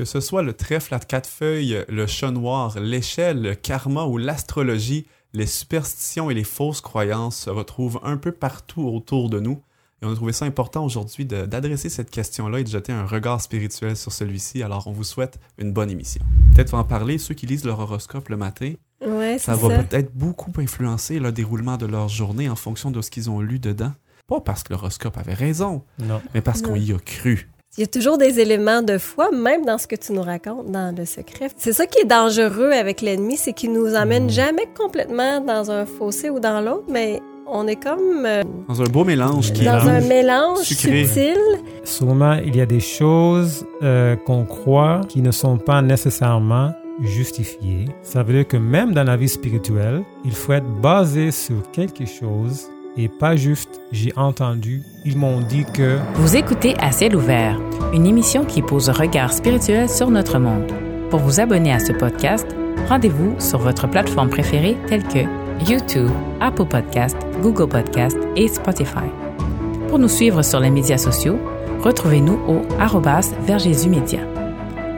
Que ce soit le trèfle à quatre feuilles, le chat noir, l'échelle, le karma ou l'astrologie, les superstitions et les fausses croyances se retrouvent un peu partout autour de nous. Et on a trouvé ça important aujourd'hui d'adresser cette question-là et de jeter un regard spirituel sur celui-ci. Alors, on vous souhaite une bonne émission. Peut-être en parler, ceux qui lisent leur horoscope le matin, Ouais, ça va peut-être beaucoup influencer le déroulement de leur journée en fonction de ce qu'ils ont lu dedans. Pas parce que l'horoscope avait raison, Non. mais parce qu'on y a cru. Il y a toujours des éléments de foi, même dans ce que tu nous racontes dans le secret. C'est ça qui est dangereux avec l'ennemi, c'est qu'il nous emmène Mhm. jamais complètement dans un fossé ou dans l'autre, mais on est comme euh, Dans un beau mélange qui dans un mélange Sucré. subtil. Souvent, il y a des choses euh, qu'on croit qui ne sont pas nécessairement justifiées. Ça veut dire que même dans la vie spirituelle, il faut être basé sur quelque chose et pas juste j'ai entendu, ils m'ont dit que Vous écoutez À ciel ouvert, une émission qui pose un regard spirituel sur notre monde. Pour vous abonner à ce podcast, rendez-vous sur votre plateforme préférée telle que YouTube, Apple Podcast, Google Podcast et Spotify. Pour nous suivre sur les médias sociaux, retrouvez-nous au arrobas vers Jésus Média.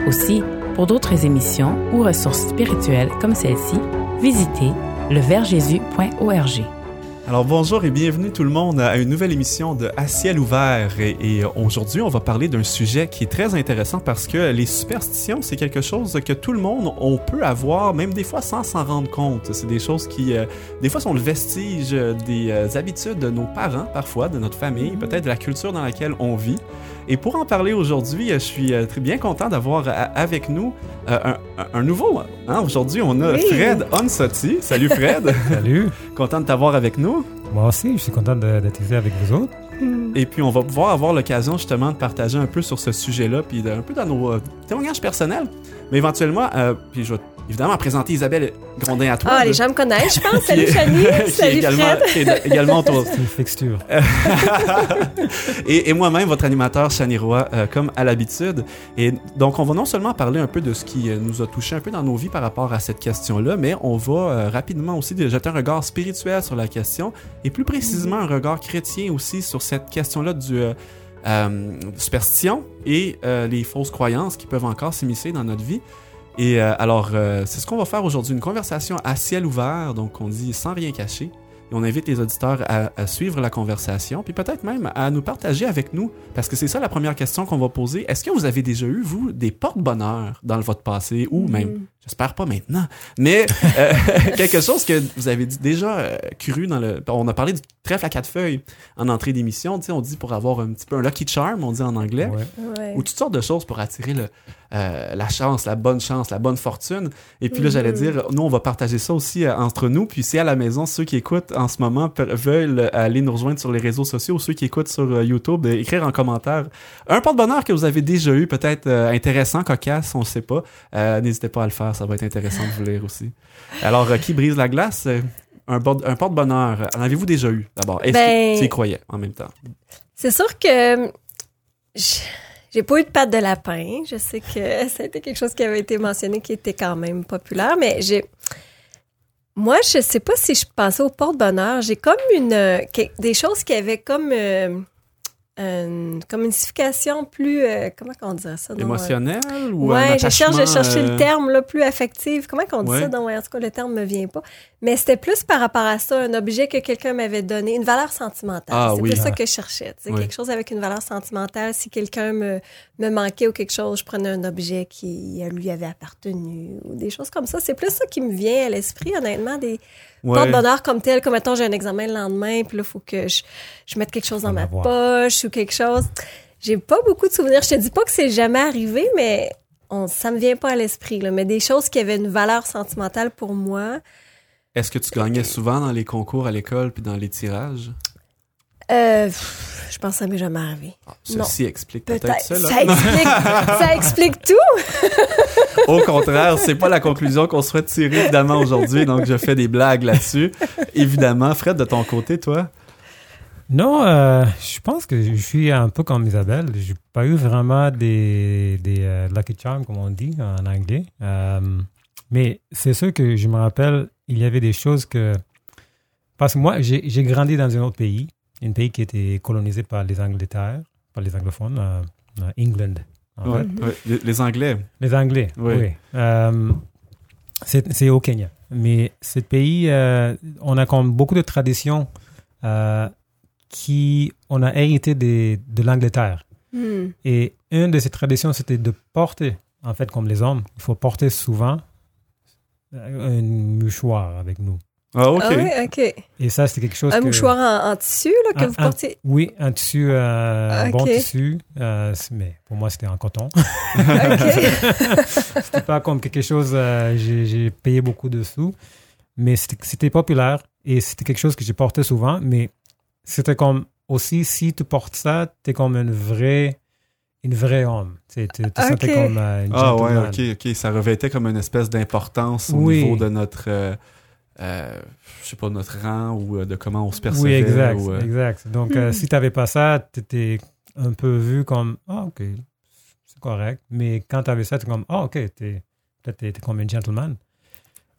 Aussi, pour d'autres émissions ou ressources spirituelles comme celle-ci, visitez leversjésus.org. Alors bonjour et bienvenue tout le monde à une nouvelle émission de À ciel ouvert. Et, et aujourd'hui, on va parler d'un sujet qui est très intéressant parce que les superstitions, c'est quelque chose que tout le monde, on peut avoir, même des fois sans s'en rendre compte. C'est des choses qui, euh, des fois, sont le vestige des euh, habitudes de nos parents, parfois, de notre famille, peut-être de la culture dans laquelle on vit. Et pour en parler aujourd'hui, euh, je suis euh, très bien content d'avoir euh, avec nous un, nouveau. hein. Aujourd'hui, on a Oui. Fred Onsotti. Salut Fred, salut. content de t'avoir avec nous. Moi aussi, je suis content de- d'être ici avec vous autres. Et puis, on va pouvoir avoir l'occasion justement de partager un peu sur ce sujet-là, puis de- un peu dans nos euh, témoignages personnels. Mais éventuellement, euh, puis je vais évidemment présenter Isabelle Grondin à toi. Ah, les gens me connaissent, je pense. Salut est salut également, Fred. également autour. C'est une fixture. et, et moi-même, votre animateur Chani Roy, euh, comme à l'habitude. Et donc, on va non seulement parler un peu de ce qui euh, nous a touché un peu dans nos vies par rapport à cette question-là, mais on va euh, rapidement aussi jeter un regard spirituel sur la question et plus précisément un regard chrétien aussi sur cette question-là du euh, euh, superstition et euh, les fausses croyances qui peuvent encore s'immiscer dans notre vie. Et euh, alors, euh, c'est ce qu'on va faire aujourd'hui, une conversation à ciel ouvert, donc on dit sans rien cacher. Et on invite les auditeurs à, à suivre la conversation, puis peut-être même à nous partager avec nous, parce que c'est ça la première question qu'on va poser. Est-ce que vous avez déjà eu, vous, des porte-bonheur dans votre passé, ou même, j'espère pas maintenant, mais euh, quelque chose que vous avez dit- déjà euh, cru dans le... On a parlé du trèfle à quatre feuilles en entrée d'émission, tu sais, on dit pour avoir un petit peu un lucky charm, on dit en anglais Ouais. Ouais. ou toutes sortes de choses pour attirer le, euh, la chance, la bonne chance, la bonne fortune. Et puis là, j'allais dire, nous, on va partager ça aussi euh, entre nous. Puis si à la maison, ceux qui écoutent en ce moment veulent aller nous rejoindre sur les réseaux sociaux ou ceux qui écoutent sur euh, YouTube, écrire en commentaire un porte-bonheur que vous avez déjà eu, peut-être euh, intéressant, cocasse, on ne sait pas. Euh, N'hésitez pas à le faire, ça va être intéressant de vous lire aussi. Alors, euh, qui brise la glace? Un, porte-bonheur, en avez-vous déjà eu d'abord? Est-ce Ben- que tu y croyais en même temps? C'est sûr que j- j'ai pas eu de patte de lapin. Je sais que ça a été quelque chose qui avait été mentionné qui était quand même populaire, mais j'ai. Moi, je sais pas si je pensais au porte-bonheur. J'ai comme une. euh, des choses qui avaient comme. euh, une signification plus. euh, comment on dirait ça? non? Émotionnel ou un Ouais, je cherche, je attachement, cherchais euh, le terme là, plus affectif. Comment qu'on dit Ouais. ça? Ouais, en tout cas, le terme me vient pas. Mais c'était plus par rapport à ça, un objet que quelqu'un m'avait donné, une valeur sentimentale. Ah, c'est oui. plus ça Ah. que je cherchais. Oui. Quelque chose avec une valeur sentimentale. Si quelqu'un me, me manquait ou quelque chose, je prenais un objet qui à lui avait appartenu ou des choses comme ça. C'est plus ça qui me vient à l'esprit, honnêtement, des Ouais. porte-bonheur comme tel. Comme, mettons, j'ai un examen le lendemain, puis là, il faut que je, je mette quelque chose dans ma poche ou quelque chose. J'ai pas beaucoup de souvenirs. Je te dis pas que c'est jamais arrivé, mais on, ça me vient pas à l'esprit. là. Mais des choses qui avaient une valeur sentimentale pour moi. Est-ce que tu gagnais souvent dans les concours à l'école puis dans les tirages? Euh, pff, je pense que ça m'est jamais arrivé. Ah, Ceci explique peut-être. Ça explique, ça explique tout. Au contraire, c'est pas la conclusion qu'on souhaite tirer évidemment aujourd'hui, donc je fais des blagues là-dessus. Évidemment, Fred, de ton côté, toi? Non, euh, je pense que je suis un peu comme Isabelle. J'ai pas eu vraiment des, des euh, lucky charms, comme on dit en anglais. Euh, mais c'est sûr que je me rappelle, il y avait des choses que... Parce que moi, j'ai j'ai grandi dans un autre pays, un pays qui était colonisé par les Angleterres, par les anglophones, euh, euh, England. en Ouais, fait. ouais. Les, les Anglais. Les Anglais, Oui. oui. Euh, c'est c'est au Kenya. Mais ce pays, euh, on a comme beaucoup de traditions euh, qui on a hérité des- de l'Angleterre. Hmm. Et une de ces traditions, c'était de porter, en fait, comme les hommes, il faut porter souvent un mouchoir avec nous. Ah, ok. Ah oui, OK. Et ça, c'est quelque chose Un que... mouchoir en, en tissu là, que Un- vous un- portez? Oui, un tissu, euh, un bon tissu, euh, mais pour moi, c'était en coton. C'était pas comme quelque chose, euh, j'ai payé beaucoup de sous, mais c'était populaire et c'était quelque chose que j'ai porté souvent, mais c'était comme aussi, si tu portes ça, tu es comme une vraie, une vraie homme. Tu tu te sentais Ok. comme euh, une Ah, ouais, ok, ok. Ça revêtait comme une espèce d'importance au Oui. niveau de notre. euh, euh, je sais pas, notre rang ou euh, de comment on se percevait. Oui, exact, ou, euh, exact. Donc, euh, si tu n'avais pas ça, tu étais un peu vu comme, ah, OK, c'est correct. Mais quand tu avais ça, tu es comme, ah, OK, t'es- peut-être tu es comme un gentleman.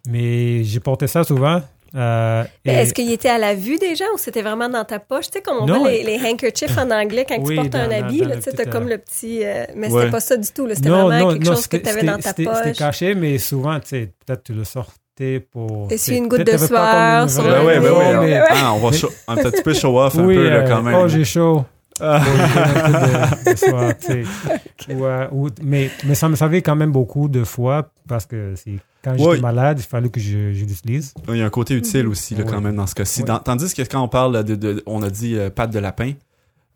Mais j'ai porté ça souvent. euh, Est-ce qu'il était à la vue des gens ou c'était vraiment dans ta poche? Tu sais, comme on Non. voit les, les handkerchiefs en anglais quand Oui, tu portes un dans- habit, dans là, le tu sais, t'as comme le petit... euh, mais Ouais. c'était pas ça du tout. C'était vraiment non, quelque non, chose que tu avais dans ta c'était- C'était poche. caché, mais souvent, tu sais, peut-être tu le sortais pour... Sais, une goutte de sueur sur vraie- Ben ouais, Ouais, ouais. ouais, ouais. Ah, on va show- un petit peu show off un oui, peu, là, euh, quand même. Oh, j'ai chaud. Ah. De, de soir. Ou, euh, ou- mais, mais ça me servait quand même beaucoup de fois parce que c'est quand j'étais Oui. malade, il fallait que je, je l'utilise. Il y a un côté utile Mhm. aussi, là, quand même, dans ce cas-ci. Tandis que quand on parle de, de- on a dit euh, patte de lapin,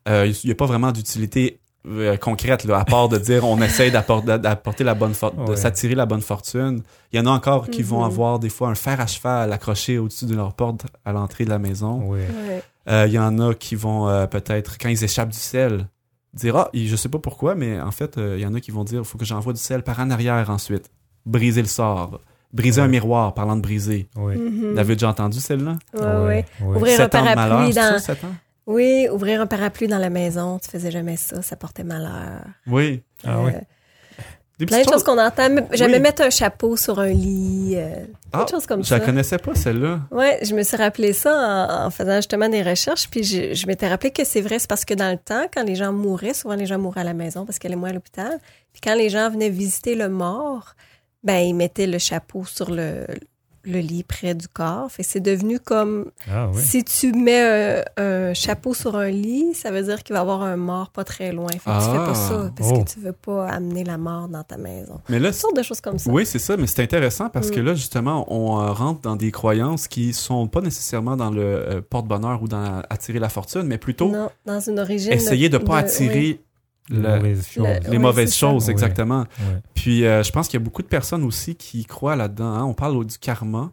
euh, il n'y a pas vraiment d'utilité euh, concrète, là, à part de dire on essaye d'appor- d'apporter la bonne de s'attirer la bonne fortune. Il y en a encore qui vont Mhm. avoir des fois un fer à cheval accroché au-dessus de leur porte à l'entrée de la maison. Oui. Ouais. Euh, Il y en a qui vont euh, peut-être, quand ils échappent du sel, dire Ah, je sais pas pourquoi, mais en fait, euh, il y en a qui vont dire il faut que j'envoie du sel par en arrière ensuite. Briser le sort. Briser un miroir, parlant de briser. Oui. Mhm. Vous avez déjà entendu celle-là? Ouais. oui. Ouvrir un parapluie dans... ça? Oui, ouvrir un parapluie dans la maison, tu faisais jamais ça, ça portait malheur. Oui. Ah oui. Euh, Des plein de choses qu'on entend. Oui. mettre un chapeau sur un lit. euh, Ah, de choses comme Je ça. la connaissais pas, celle-là. Ouais, je me suis rappelé ça en, en faisant justement des recherches, puis je, je m'étais rappelé que c'est vrai, c'est parce que dans le temps, quand les gens mouraient, souvent les gens mouraient à la maison parce qu'elle est moins à l'hôpital, puis quand les gens venaient visiter le mort, ben ils mettaient le chapeau sur le, le lit près du corps. Fait que c'est devenu comme Ah oui. si tu mets un, un chapeau sur un lit, ça veut dire qu'il va y avoir un mort pas très loin. Fait que tu fais Ah. pas ça parce Oh. que tu veux pas amener la mort dans ta maison. Mais là, Toutes sortes de choses comme ça. oui, c'est ça, mais c'est intéressant parce que Mm. là, justement, on euh, rentre dans des croyances qui sont pas nécessairement dans le euh, porte-bonheur ou dans attirer la fortune, mais plutôt Non, dans une origine. essayer de pas oui. attirer le- mauvaises choses. Le- les Oui, mauvaises ça. choses, Oui. exactement. Ouais. Puis euh, je pense qu'il y a beaucoup de personnes aussi qui croient là-dedans. hein. On parle du karma.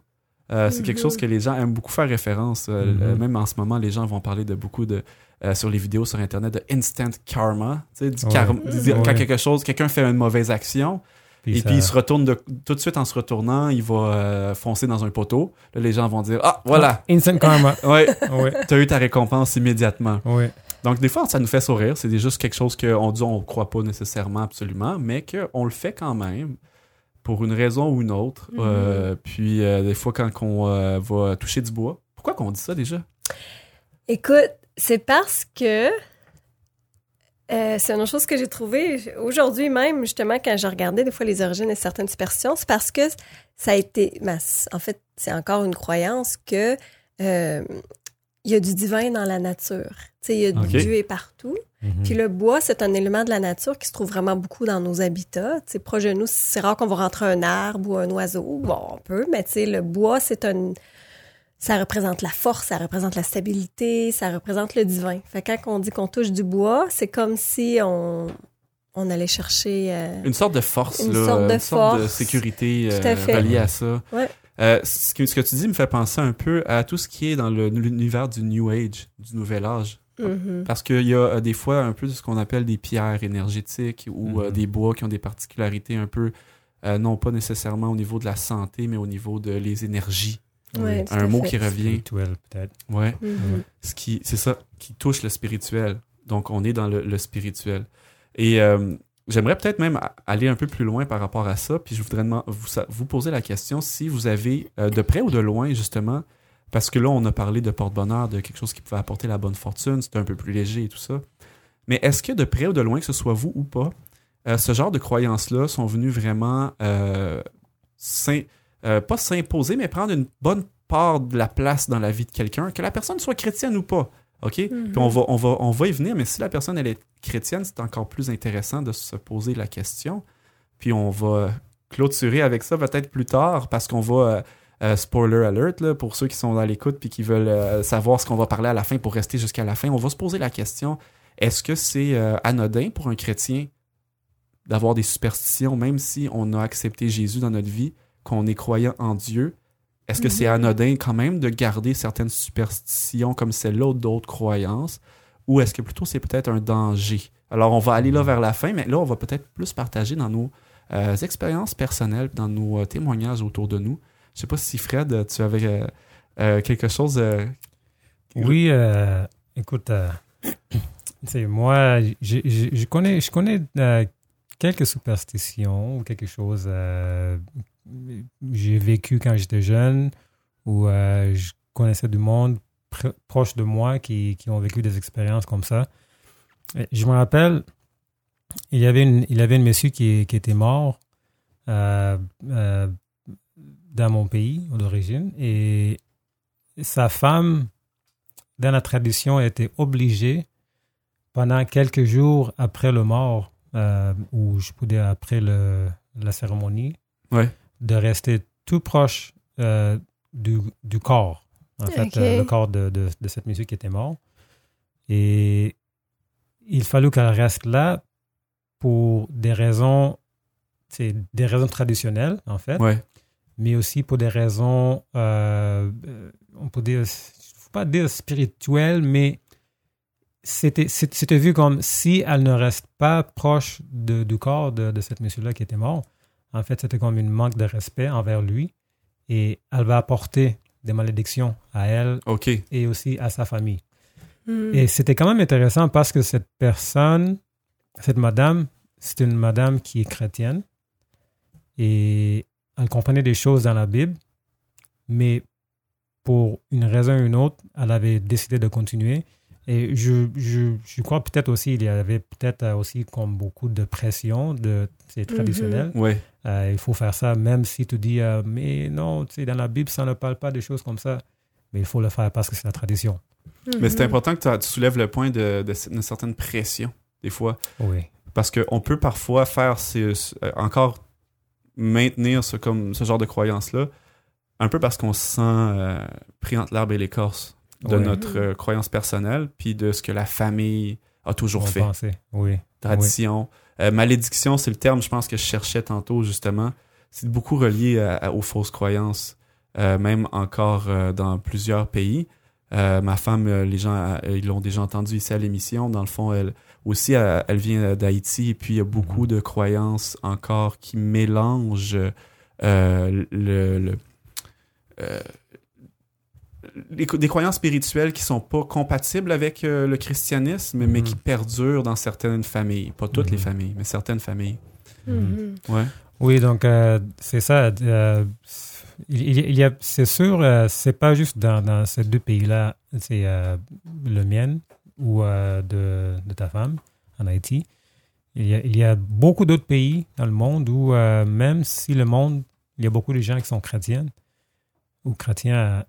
Euh, c'est quelque Mhm. chose que les gens aiment beaucoup faire référence. Euh, Mhm. même en ce moment, les gens vont parler de beaucoup de euh, sur les vidéos sur internet de instant karma, tu sais, du Ouais. karma, quand Ouais. quelque chose, quelqu'un fait une mauvaise action et ça- puis il se retourne de- tout de suite en se retournant, il va euh, foncer dans un poteau. Là, les gens vont dire ah voilà, Instant karma. ouais, oui. t'as eu ta récompense immédiatement. Oui. Donc, des fois, ça nous fait sourire. C'est juste quelque chose qu'on dit, on ne croit pas nécessairement absolument, mais qu'on le fait quand même pour une raison ou une autre. Mhm. Euh, puis, euh, des fois, quand on euh, va toucher du bois. Pourquoi qu'on dit ça déjà? Écoute, c'est parce que euh, c'est une autre chose que j'ai trouvé aujourd'hui même, justement, quand j'ai regardé des fois les origines de certaines superstitions, c'est parce que ça a été, ben, en fait, c'est encore une croyance que euh, il y a du divin dans la nature. Il y a du Ok. Dieu est partout. Mhm. Puis le bois, c'est un élément de la nature qui se trouve vraiment beaucoup dans nos habitats. Tu sais, proche de nous, c'est rare qu'on va rentrer un arbre ou un oiseau. Bon, on peut, mais le bois, c'est un... Ça représente la force, ça représente la stabilité, ça représente le divin. Fait que quand on dit qu'on touche du bois, c'est comme si on, on allait chercher... euh, Une sorte de force, Une là, sorte de une sorte de force. sécurité euh, reliée à ça. Ouais. Euh, ce, que, ce que tu dis me fait penser un peu à tout ce qui est dans l'univers du New Age, du Nouvel Âge. mhm. Parce qu'il y a euh, des fois un peu de ce qu'on appelle des pierres énergétiques ou euh, Mhm. des bois qui ont des particularités un peu, euh, non pas nécessairement au niveau de la santé, mais au niveau de les énergies. Ouais, un mot fait. qui revient. Spirituel, peut-être. Ouais. Mhm. Ce qui, c'est ça, qui touche le spirituel. Donc on est dans le, le spirituel. Et euh, j'aimerais peut-être même aller un peu plus loin par rapport à ça. Puis je voudrais vous, poser la question si vous avez euh, de près ou de loin justement. Parce que là, on a parlé de porte-bonheur, de quelque chose qui pouvait apporter la bonne fortune, c'était un peu plus léger et tout ça. Mais est-ce que de près ou de loin, que ce soit vous ou pas, euh, ce genre de croyances-là sont venues vraiment euh, pas s'imposer, mais prendre une bonne part de la place dans la vie de quelqu'un, que la personne soit chrétienne ou pas? OK? Mhm. Puis on va, on, va, on va y venir, mais si la personne elle est chrétienne, c'est encore plus intéressant de se poser la question. Puis on va clôturer avec ça peut-être plus tard parce qu'on va. euh, euh, spoiler alert, là, pour ceux qui sont à l'écoute puis qui veulent euh, savoir ce qu'on va parler à la fin pour rester jusqu'à la fin, on va se poser la question est-ce que c'est euh, anodin pour un chrétien d'avoir des superstitions, même si on a accepté Jésus dans notre vie, qu'on est croyant en Dieu Est-ce que c'est anodin quand même de garder certaines superstitions comme celle-là ou d'autres croyances? Ou est-ce que plutôt c'est peut-être un danger? Alors on va aller là vers la fin, mais là on va peut-être plus partager dans nos euh, expériences personnelles, dans nos euh, témoignages autour de nous. Je sais pas si Fred, tu avais euh, euh, quelque chose. euh, Oui, euh, écoute, euh, c'est moi, je, je, je connais, je connais euh, quelques superstitions ou quelque chose. J'ai vécu quand j'étais jeune où euh, je connaissais du monde pr- proche de moi qui, qui ont vécu des expériences comme ça. Je me rappelle, il y avait une, il y avait une monsieur qui, qui était mort euh, euh, dans mon pays d'origine et sa femme, dans la tradition, était obligée pendant quelques jours après le mort, ou je dire après le, la cérémonie, Ouais. De rester tout proche euh, du, du corps. En fait, euh, le corps de, de, de cette monsieur qui était mort. Et il fallut qu'elle reste là pour des raisons, c'est des raisons traditionnelles, en fait Ouais. mais aussi pour des raisons, euh, on peut dire, faut pas dire spirituelles, mais c'était c'était vu comme si elle ne reste pas proche de- du corps de, de cette monsieur-là qui était mort. En fait, c'était comme une manque de respect envers lui et elle va apporter des malédictions à elle et aussi à sa famille. Mhm. Et c'était quand même intéressant parce que cette personne, cette madame, c'est une madame qui est chrétienne et elle comprenait des choses dans la Bible, mais pour une raison ou une autre, elle avait décidé de continuer. Et je, je, je crois peut-être aussi, il y avait peut-être euh, aussi comme beaucoup de pression, de, c'est traditionnel. Ouais. Euh, il faut faire ça, même si tu dis, euh, mais non, tu sais, dans la Bible, ça ne parle pas de choses comme ça. Mais il faut le faire parce que c'est la tradition. Mais c'est Mhm. important que tu- soulèves le point de, de- d'une certaine pression, des fois. Oui. Parce qu'on peut parfois faire ces- ce- encore maintenir ce, comme, ce genre de croyance-là, un peu parce qu'on se sent euh, pris entre l'arbre et l'écorce de notre euh, croyance personnelle, puis de ce que la famille a toujours On fait. pensait, oui. Tradition. Euh, malédiction, c'est le terme, je pense, que je cherchais tantôt, justement. C'est beaucoup relié à- à- aux fausses croyances, euh, même encore dans plusieurs pays. Ma femme, les gens, ils l'ont déjà entendu ici à l'émission. Dans le fond, elle aussi, elle, elle vient d'Haïti, et puis il y a beaucoup de croyances encore qui mélangent le, le- euh, les- des croyances spirituelles qui sont pas compatibles avec euh, le christianisme, mais Mhm. qui perdurent dans certaines familles. Pas toutes les Mhm. familles, mais certaines familles. Mhm. Ouais. Oui, donc euh, c'est ça. euh, il, y a, c'est sûr, euh, c'est pas juste dans, dans ces deux pays-là, c'est euh, le mien ou euh, de, de ta femme en Haïti. Il y a, il y a beaucoup d'autres pays dans le monde où euh, même si le monde, il y a beaucoup de gens qui sont chrétiens ou chrétiens,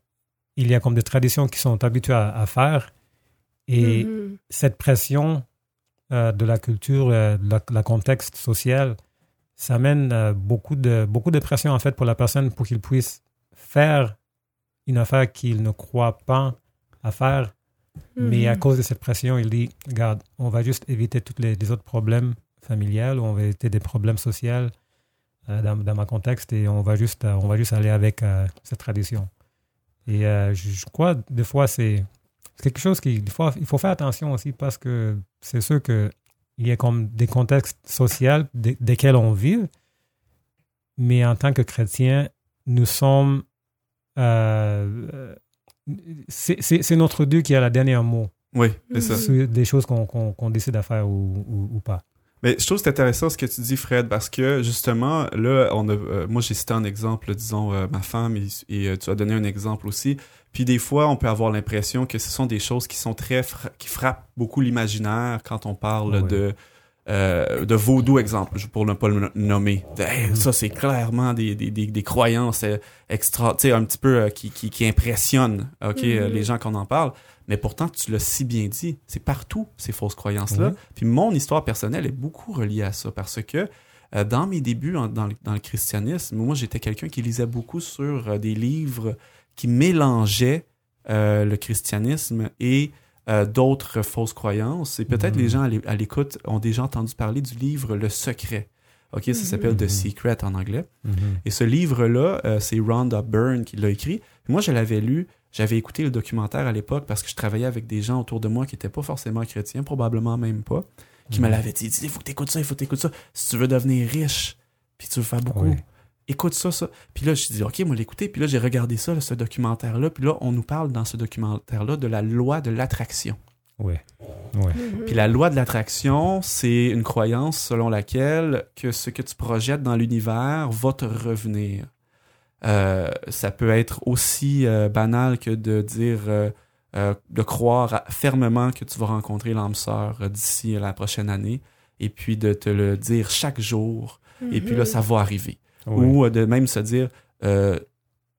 il y a comme des traditions qui sont habitués à, à faire et Mhm. cette pression euh, de la culture, euh, de la, la contexte social, ça amène euh, beaucoup, de, beaucoup de pression en fait pour la personne pour qu'il puisse faire une affaire qu'il ne croit pas à faire. Mais à Mhm. cause de cette pression, il dit, regarde, on va juste éviter tous les, les autres problèmes familiales, ou on va éviter des problèmes sociaux euh, dans, dans ma contexte et on va juste, on va juste aller avec cette tradition. Et euh, je, je crois, des fois, c'est quelque chose qu'il faut, il faut faire attention aussi parce que c'est sûr que il y a comme des contextes sociaux de- desquels on vit, mais en tant que chrétien, nous sommes... euh, euh, c'est notre Dieu qui a le dernier mot Oui, c'est ça. Sur des choses qu'on qu'on décide à faire ou, ou, ou pas. Mais je trouve que c'est intéressant ce que tu dis, Fred, parce que justement, là, on a, euh, moi j'ai cité un exemple, disons, euh, ma femme, et, et, euh, tu as donné un exemple aussi. Puis des fois, on peut avoir l'impression que ce sont des choses qui sont très fra- qui frappent beaucoup l'imaginaire quand on parle Ouais. de euh, de vaudou, exemple, pour ne pas le nommer. De, Hey, ça, c'est clairement des, des, des, des croyances euh, extra, tu sais, un petit peu euh, qui, qui, qui impressionnent ok, Mhm. les gens qu'on en parle. Mais pourtant, tu l'as si bien dit, c'est partout ces fausses croyances-là. Oui. Puis mon histoire personnelle est beaucoup reliée à ça parce que euh, dans mes débuts en- dans, le, dans le christianisme, moi, j'étais quelqu'un qui lisait beaucoup sur euh, des livres qui mélangeaient euh, le christianisme et euh, d'autres fausses croyances. Et peut-être Mhm. les gens à l'é- à l'écoute ont déjà entendu parler du livre Le Secret. OK, ça Mhm. s'appelle The Mhm. Secret en anglais. Et ce livre-là, euh, c'est Rhonda Byrne qui l'a écrit. Moi, je l'avais lu, j'avais écouté le documentaire à l'époque parce que je travaillais avec des gens autour de moi qui n'étaient pas forcément chrétiens, probablement même pas, qui me Mhm. l'avaient dit, il faut que tu écoutes ça, il faut que tu écoutes ça. Si tu veux devenir riche, puis tu veux faire beaucoup, Oui. écoute ça, ça. Puis là, je dis, OK, moi, l'écouter. Puis là, j'ai regardé ça, là, ce documentaire-là. Puis là, on nous parle dans ce documentaire-là de la loi de l'attraction. Ouais. Ouais. Mhm. Puis la loi de l'attraction, c'est une croyance selon laquelle que ce que tu projettes dans l'univers va te revenir. Euh, ça peut être aussi euh, banal que de dire, euh, euh, de croire fermement que tu vas rencontrer l'âme sœur d'ici la prochaine année, et puis de te le dire chaque jour, et puis là, Mhm. ça va arriver. Ou euh, de même se dire, euh,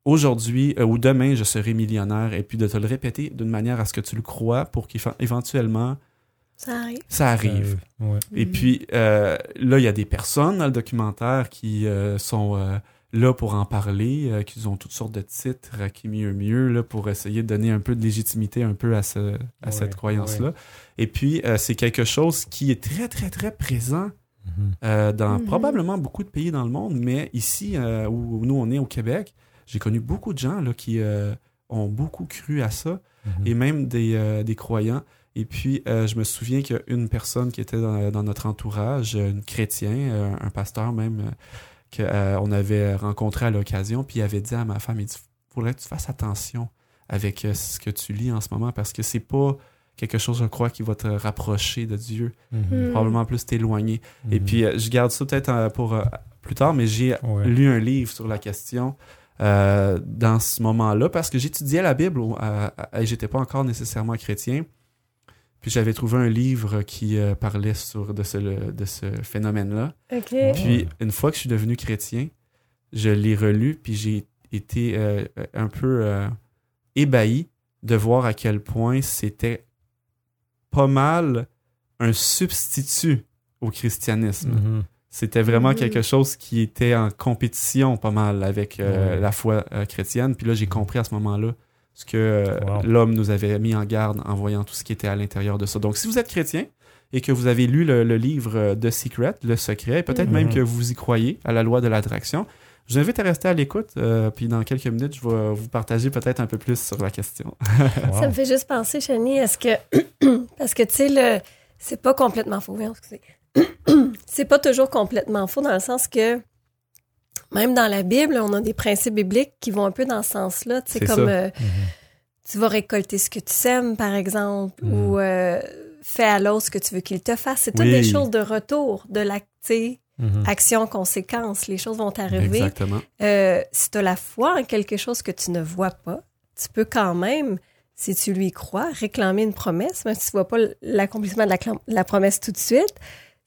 aujourd'hui euh, ou demain, je serai millionnaire, et puis de te le répéter d'une manière à ce que tu le crois pour qu'éventuellement, Ça arrive. ça arrive. Ouais. Et Mhm. puis euh, là, il y a des personnes dans le documentaire qui euh, sont euh, là pour en parler, euh, qui ont toutes sortes de titres, euh, qui mieux mieux, là, pour essayer de donner un peu de légitimité un peu à, ce, à Ouais, cette croyance-là. Et puis, euh, c'est quelque chose qui est très, très, très présent Mhm. euh, dans Mhm. probablement beaucoup de pays dans le monde, mais ici, euh, où, où nous, on est au Québec, j'ai connu beaucoup de gens là, qui euh, ont beaucoup cru à ça Mhm. et même des, euh, des croyants. Et puis, euh, je me souviens qu'il y a une personne qui était dans, dans notre entourage, un chrétien, un pasteur même, euh, qu'on avait rencontré à l'occasion, puis il avait dit à ma femme, il dit, faudrait que tu fasses attention avec euh, ce que tu lis en ce moment, parce que c'est pas quelque chose, je crois, qui va te rapprocher de Dieu, Mhm. Mhm. probablement plus t'éloigner. Et Mhm. puis, euh, je garde ça peut-être euh, pour euh, plus tard, mais j'ai Ouais. lu un livre sur la question euh, dans ce moment-là parce que j'étudiais la Bible et j'étais pas encore nécessairement chrétien. Puis j'avais trouvé un livre qui euh, parlait sur de ce, de ce phénomène-là. Puis une fois que je suis devenu chrétien, je l'ai relu puis j'ai été euh, un peu euh, ébahi de voir à quel point c'était pas mal un substitut au christianisme. Mhm. C'était vraiment Mhm. quelque chose qui était en compétition pas mal avec euh, la foi euh, chrétienne. Puis là, j'ai compris à ce moment-là ce que euh, Wow. l'homme nous avait mis en garde en voyant tout ce qui était à l'intérieur de ça. Donc, si vous êtes chrétien et que vous avez lu le, le livre euh, The Secret, Le Secret, peut-être Mhm. même que vous y croyez à la loi de l'attraction, je vous invite à rester à l'écoute. euh, puis dans quelques minutes, je vais vous partager peut-être un peu plus sur la question. Wow. Ça me fait juste penser, Chani, est-ce que. Parce que, tu sais, le... c'est pas complètement faux. Excusez. c'est pas toujours complètement faux dans le sens que. Même dans la Bible, on a des principes bibliques qui vont un peu dans ce sens-là. Tu sais, C'est comme euh, Mhm. tu vas récolter ce que tu sèmes, par exemple, Mhm. ou euh, fais à l'autre ce que tu veux qu'il te fasse. C'est toutes des choses de retour, de la, tu sais, Mhm. action-conséquence. Les choses vont arriver. Exactement. Euh, si tu as la foi en quelque chose que tu ne vois pas, tu peux quand même, si tu lui crois, réclamer une promesse, même si tu ne vois pas l'accomplissement de la promesse tout de suite.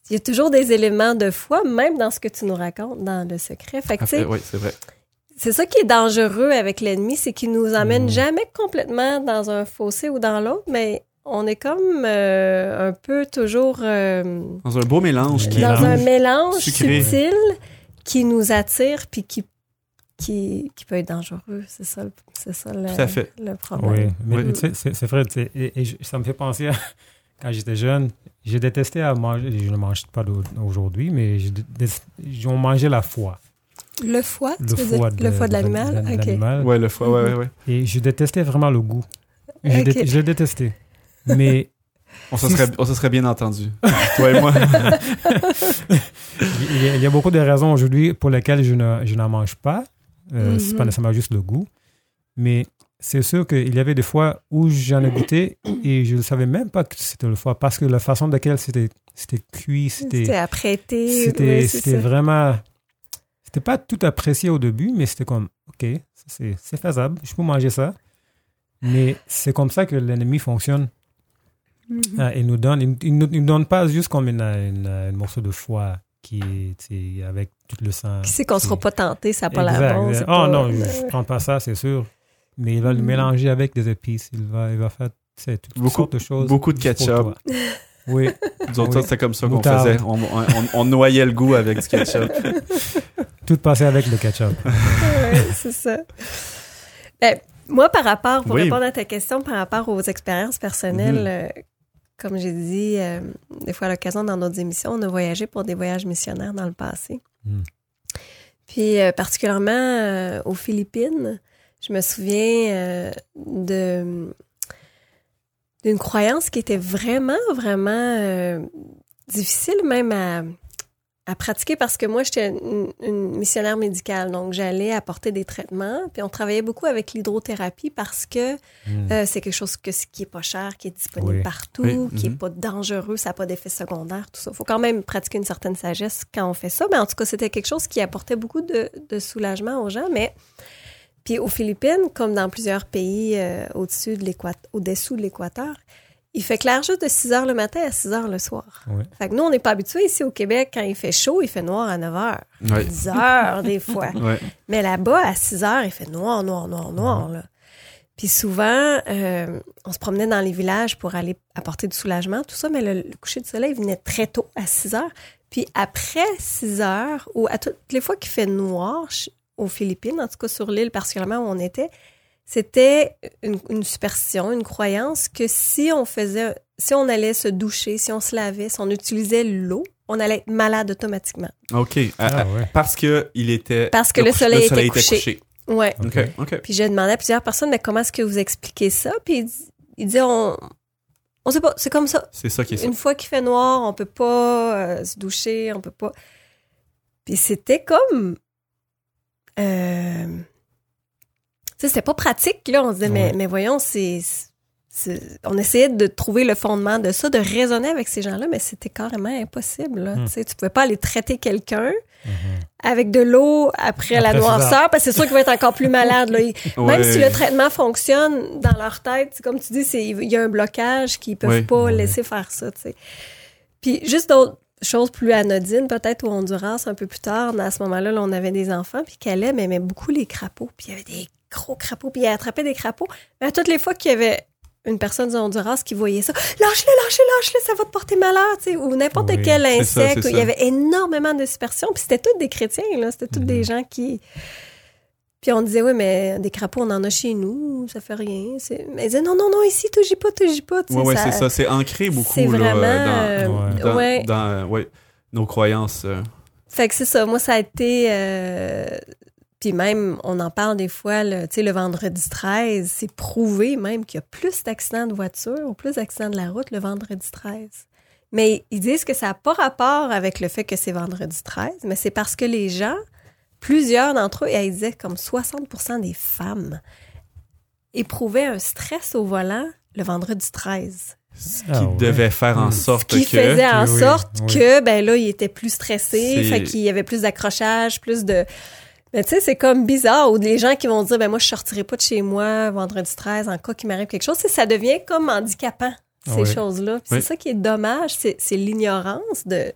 Il y a toujours des éléments de foi, même dans ce que tu nous racontes dans le secret. Fait que, sais, oui, c'est vrai. c'est ça qui est dangereux avec l'ennemi, c'est qu'il nous emmène Mhm. jamais complètement dans un fossé ou dans l'autre, mais on est comme euh, un peu toujours euh, Dans un beau mélange qui dans un mélange sucré. subtil qui nous attire puis qui, qui, qui peut être dangereux. C'est ça, le- c'est ça le, Tout à fait. le Oui, problème. mais Oui. tu sais, c'est vrai, tu sais, et, et je- ça me fait penser à quand j'étais jeune, j'ai détesté à manger, je ne mange pas aujourd'hui, mais on mangeait la foie. Le foie, Le foie, le foie de l'animal? de OK. l'animal. Ouais, le foie, ouais, ouais, ouais. Et je détestais vraiment le goût. Je, Ok. dé- je le détestais. Mais On se serait, on se serait bien entendu. Toi et moi. il y, a, il y a beaucoup de raisons aujourd'hui pour lesquelles je ne- je n'en mange pas. Euh, C'est pas Mhm. nécessairement juste le goût. Mais c'est sûr qu'il y avait des fois où j'en ai goûté et je ne savais même pas que c'était le foie parce que la façon de laquelle c'était c'était cuit, C'était c'était apprêté. c'était ça. vraiment c'était pas tout apprécié au début mais c'était comme OK, c'est c'est faisable, je peux manger ça. Mais c'est comme ça que l'ennemi fonctionne. Euh, il nous donne, il, il nous, il nous donne pas juste comme une, une, une morceau de foie qui est avec tout le sang. Qui sait qu'on qui- sera pas tenté, ça n'a pas Exact, l'air bon. exact. c'est Oh pas- non, je, je prends pas ça, c'est sûr. Mais il va le Mm. mélanger avec des épices. Il va, il va faire tu sais, toutes Beaucoup- sortes de choses. beaucoup de ketchup. Oui, Nous autres, Oui. c'était comme ça qu'on faisait. On, on- on- on noyait le goût avec du ketchup. tout passé avec le ketchup. Ouais, c'est ça. Ben, moi, par rapport, pour Oui. répondre à ta question, par rapport aux expériences personnelles, Mhm. euh, comme j'ai dit, euh, des fois à l'occasion dans d'autres émissions, on a voyagé pour des voyages missionnaires dans le passé. Mhm. Puis, euh, particulièrement euh, aux Philippines, je me souviens euh, de d'une croyance qui était vraiment, vraiment euh, difficile même à, à pratiquer parce que moi, j'étais une, une missionnaire médicale. Donc, j'allais apporter des traitements. Puis, on travaillait beaucoup avec l'hydrothérapie parce que Mm. euh, c'est quelque chose que, qui est pas cher, qui est disponible Oui. partout, Oui, qui est mhm. pas dangereux, ça n'a pas d'effet secondaire, tout ça. Il faut quand même pratiquer une certaine sagesse quand on fait ça. Mais en tout cas, c'était quelque chose qui apportait beaucoup de, de soulagement aux gens. Mais puis aux Philippines, comme dans plusieurs pays euh, au-dessus de l'équateur, au-dessous de l'équateur, il fait clair juste de 6 heures le matin à 6 heures le soir. Oui. Fait que nous, on n'est pas habitués ici au Québec, quand il fait chaud, il fait noir à 9 heures. Ouais. 10 heures des fois. Ouais. Mais là-bas, à 6 heures, il fait noir, noir, noir, noir. Là. Puis souvent, euh, on se promenait dans les villages pour aller apporter du soulagement, tout ça, mais le, le coucher du soleil venait très tôt, à 6 heures. Puis après 6 heures, ou à toutes les fois qu'il fait noir aux Philippines, en tout cas sur l'île particulièrement où on était, c'était une, une superstition, une croyance que si on faisait, si on allait se doucher, si on se lavait, si on utilisait l'eau, on allait être malade automatiquement. OK. À- Ah, ouais. Parce que il était. Parce que le soleil était couché. Ouais. OK. OK. Puis j'ai demandé à plusieurs personnes, mais comment est-ce que vous expliquez ça? Puis il dit, il dit, on, on sait pas, c'est comme ça. C'est ça qui est ça. Une fois qu'il fait noir, on peut pas euh, se doucher, on peut pas. Puis c'était comme. Euh, c'était pas pratique, là. On se disait, mais, Ouais. mais voyons, c'est. On essayait de trouver le fondement de ça, de raisonner avec ces gens-là, mais c'était carrément impossible. Là. Hmm. Tu tu pouvais pas aller traiter quelqu'un Mhm. avec de l'eau après, la Après noirceur, parce que c'est sûr qu'il va être encore plus malade. Là. Même Ouais. si le traitement fonctionne dans leur tête, comme tu dis, il y a un blocage qu'ils peuvent Oui. pas laisser faire ça. Puis juste d'autres choses plus anodines, peut-être au Honduras un peu plus tard, à ce moment-là, là, on avait des enfants, puis Caleb aimait beaucoup les crapauds, puis il y avait des gros crapauds, puis il attrapait des crapauds. Mais à toutes les fois qu'il y avait une personne du Honduras qui voyait ça, lâche-le, lâche-le, lâche-le, ça va te porter malheur, tu sais, ou n'importe Oui, quel ça, insecte. il y avait énormément de dispersion, puis c'était tous des chrétiens, là, c'était tous Mhm. des gens qui... Puis on disait, oui, mais des crapauds, on en a chez nous, ça fait rien. C'est- Mais ils disaient, non, non, non, ici, touchez pas, touchez pas. tu sais, Ouais, ouais, c'est ça. C'est ancré beaucoup C'est là, vraiment... euh, euh, dans, ouais. dans, euh, ouais, nos croyances. euh. Fait que c'est ça. Moi, ça a été. Puis même, on en parle des fois, le, tu sais, le vendredi 13, c'est prouvé même qu'il y a plus d'accidents de voiture ou plus d'accidents de la route le vendredi 13. Mais ils disent que ça n'a pas rapport avec le fait que c'est vendredi 13, mais c'est parce que les gens, plusieurs d'entre eux, et ils disaient comme 60% des femmes, éprouvaient un stress au volant le vendredi 13. Ce qui Ah ouais. devait faire en Mm. sorte Qui que. faisait en Oui, sorte oui. que, ben là, il était plus stressé, fait qu'il y avait plus d'accrochage, plus de... Mais tu sais, c'est comme bizarre, ou des gens qui vont dire, ben moi, je sortirai pas de chez moi vendredi 13 en cas qu'il m'arrive quelque chose. Ça devient comme handicapant, ces Oui. choses-là. C'est ça qui est dommage, c'est c'est l'ignorance de...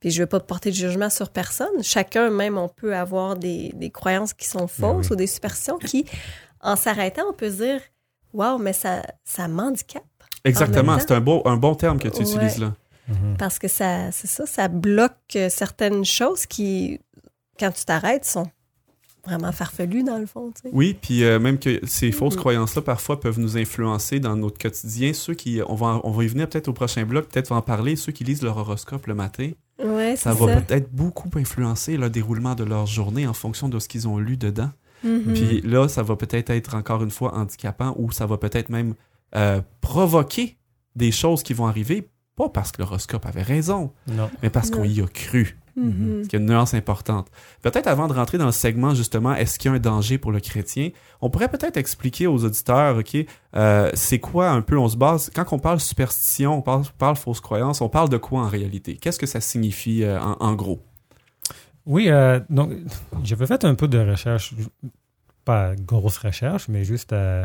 Puis je veux pas porter de jugement sur personne. Chacun, même, on peut avoir des, des croyances qui sont fausses oui. ou des superstitions qui, en s'arrêtant, on peut se dire, waouh, mais ça, ça m'handicape. Exactement. C'est un, beau, un bon terme que tu Ouais. utilises là. Mhm. Parce que ça, c'est ça, ça bloque euh, certaines choses qui, quand tu t'arrêtes, sont vraiment farfelues dans le fond. Tu sais. Oui, puis euh, même que ces fausses Mhm. croyances-là, parfois, peuvent nous influencer dans notre quotidien. Ceux qui, on va, on va y venir peut-être au prochain bloc, peut-être en parler, ceux qui lisent leur horoscope le matin, Ouais, c'est ça ça. va peut-être beaucoup influencer le déroulement de leur journée en fonction de ce qu'ils ont lu dedans. Mhm. Puis là, ça va peut-être être encore une fois handicapant ou ça va peut-être même euh, provoquer des choses qui vont arriver, pas parce que l'horoscope avait raison, Non. mais parce qu'on y a cru. Mhm. Ce qui est une nuance importante. Peut-être avant de rentrer dans le segment, justement, est-ce qu'il y a un danger pour le chrétien, on pourrait peut-être expliquer aux auditeurs, OK, euh, c'est quoi un peu, on se base, quand on parle superstition, on parle, parle fausse croyance, on parle de quoi en réalité? Qu'est-ce que ça signifie euh, en, en gros? Oui, euh, donc j'avais fait un peu de recherche, pas grosse recherche, mais juste euh,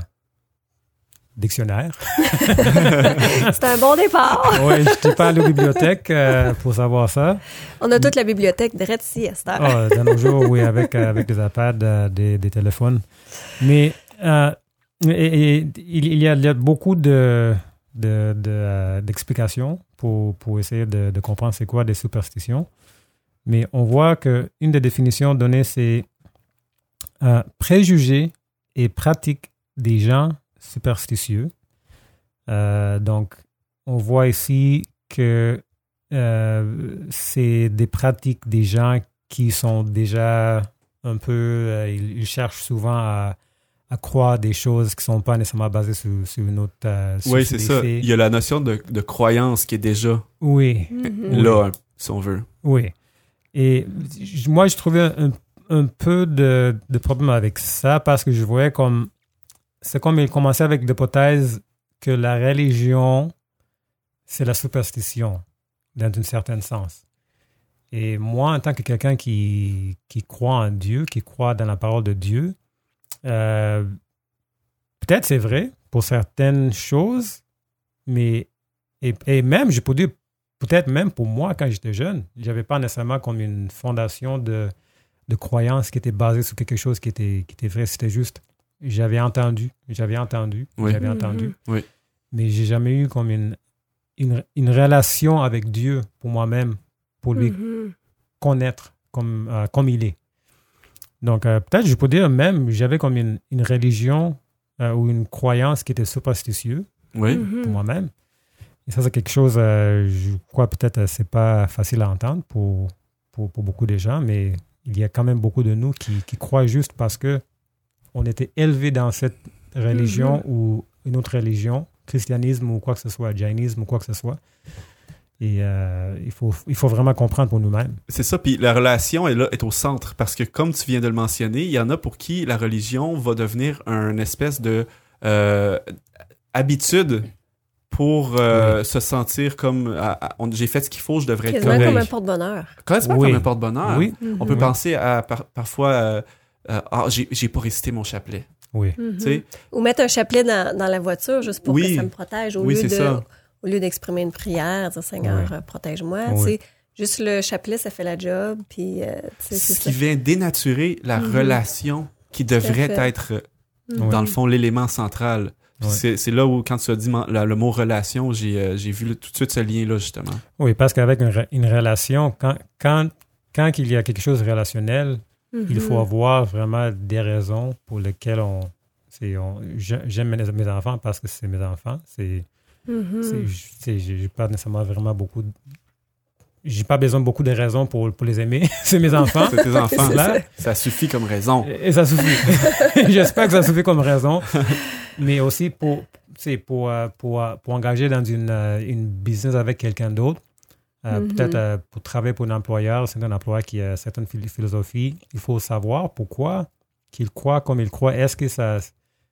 dictionnaire. C'est un bon départ. oui, je n'étais pas à la bibliothèque euh, pour savoir ça. On a toute la bibliothèque de ici, Esther. Oh, dans nos jours, oui, avec, euh, avec des iPads, euh, des, des, téléphones. Mais euh, et, et, il, y a, il y a beaucoup de, de, de, d'explications pour, pour essayer de, de comprendre c'est quoi des superstitions. Mais on voit qu'une des définitions données, c'est euh, préjugés et pratiques des gens superstitieux. Euh, donc, on voit ici que euh, c'est des pratiques des gens qui sont déjà un peu, euh, ils, ils, cherchent souvent à, à, croire des choses qui ne sont pas nécessairement basées sur, sur une autre. Euh, oui, c'est ça. Faits. Il y a la notion de, de, croyance qui est déjà oui. là, si on veut. Oui. Et moi, je trouvais un, un peu de, de, problème avec ça parce que je voyais comme. C'est comme il commençait avec l'hypothèse que la religion, c'est la superstition, dans un certain sens. Et moi, en tant que quelqu'un qui, qui croit en Dieu, qui croit dans la parole de Dieu, euh, peut-être c'est vrai pour certaines choses, mais et, et même, je peux dire, peut-être même pour moi, quand j'étais jeune, j'avais pas nécessairement comme une fondation de, de croyance qui était basée sur quelque chose qui était, qui était vrai. C'était juste, j'avais entendu, j'avais entendu, oui. j'avais entendu. Mm-hmm. Oui. Mais j'ai jamais eu comme une, une, une, relation avec Dieu pour moi-même, pour lui mm-hmm. connaître comme, euh, comme il est. Donc, euh, peut-être, je peux dire même, j'avais comme une, une religion euh, ou une croyance qui était superstitieuse oui. pour mm-hmm. moi-même. Et ça, c'est quelque chose, euh, je crois peut-être, c'est pas facile à entendre pour, pour, pour, beaucoup de gens, mais il y a quand même beaucoup de nous qui, qui croient juste parce que on était élevés dans cette religion mm-hmm. ou une autre religion, christianisme ou quoi que ce soit, jainisme ou quoi que ce soit. Et euh, il, faut, il faut vraiment comprendre pour nous-mêmes. C'est ça, puis la relation est là, est au centre, parce que comme tu viens de le mentionner, il y en a pour qui la religion va devenir un espèce de euh, habitude pour euh, oui. se sentir comme j'ai fait ce qu'il faut, je devrais être comme un porte-bonheur. Quasiment oui. comme un porte-bonheur. Oui. Mm -hmm. On peut penser à par, parfois euh, euh, ah j'ai pas récité mon chapelet. Oui. Mm -hmm. Ou mettre un chapelet dans, dans, la voiture juste pour oui. que ça me protège au oui, lieu de ça. au lieu d'exprimer une prière, dire Seigneur protège-moi. Juste le chapelet, ça fait la job. Puis, ce qui vient dénaturer la mm -hmm. relation qui devrait être, dans le fond, l'élément central. Ouais. C'est là où, quand tu as dit la, le mot relation, j'ai euh, vu le, tout de suite ce lien-là, justement. Oui, parce qu'avec une, une, relation, quand, quand, quand il y a quelque chose de relationnel, mm -hmm. il faut avoir vraiment des raisons pour lesquelles on. on J'aime mes, mes, enfants parce que c'est mes enfants. C'est. Mm -hmm. J'ai pas nécessairement vraiment beaucoup. De, j'ai pas besoin de beaucoup de raisons pour, pour les aimer. c'est mes enfants. c'est tes enfants. Là, ça suffit comme raison. Et, et ça suffit. J'espère que ça suffit comme raison. Mais aussi pour, pour, pour, pour engager dans une, une business avec quelqu'un d'autre. Euh, mm -hmm. Peut-être euh, pour travailler pour un employeur, c'est un employeur qui a certaines philosophies. Il faut savoir pourquoi qu'il croit comme il croit. Est-ce que ça,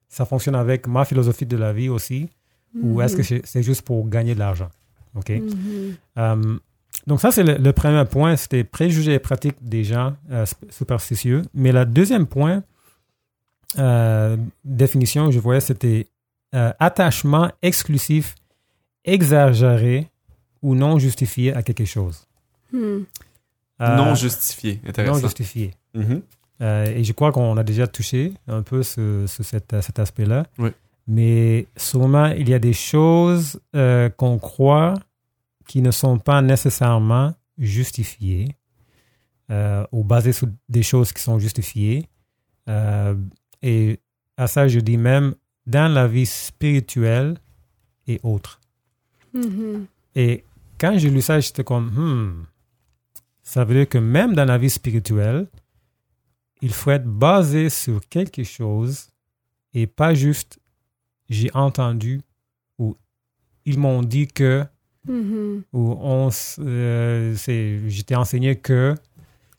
ça fonctionne avec ma philosophie de la vie aussi? Mm -hmm. Ou est-ce que c'est juste pour gagner de l'argent? OK? Mm -hmm. um, donc ça, c'est le, le, premier point, c'était préjugés et pratiques des gens euh, superstitieux. Mais le deuxième point, euh, définition que je voyais, c'était euh, attachement exclusif, exagéré ou non justifié à quelque chose. Hmm. non justifié, intéressant. Non justifié. Mm -hmm. et je crois qu'on a déjà touché un peu sur, sur cet, cet aspect-là. Oui. Mais sûrement, il y a des choses qu'on croit qui ne sont pas nécessairement justifiées euh, ou basées sur des choses qui sont justifiées. Euh, et à ça, je dis même dans la vie spirituelle et autres. Mm -hmm. Et quand j'ai lu ça, j'étais comme, hmm, ça veut dire que même dans la vie spirituelle, il faut être basé sur quelque chose et pas juste j'ai entendu ou ils m'ont dit que Mm -hmm. Où on, euh, j'étais enseigné que.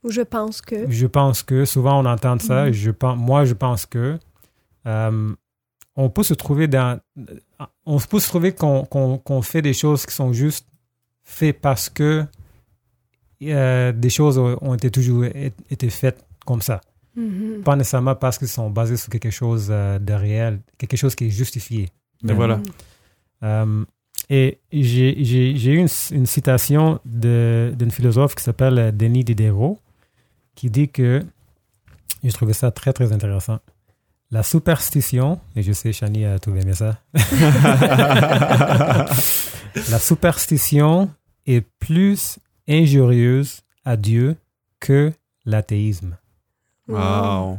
Ou je pense que. Je pense que. Souvent, on entend ça. Mm -hmm. je pense, moi, je pense que. Euh, on peut se trouver dans. On peut se trouver qu'on qu qu fait des choses qui sont juste faites parce que euh, des choses ont été toujours été faites comme ça. Mm -hmm. Pas nécessairement parce qu'elles sont basées sur quelque chose de réel, quelque chose qui est justifié. Et voilà. Euh, et j'ai j'ai- j'ai eu une, une citation de- d'une philosophe qui s'appelle Denis Diderot, qui dit que, et je trouvais ça très, très intéressant, la superstition, et je sais, Shani a tout aimé ça, la superstition est plus injurieuse à Dieu que l'athéisme. Wow.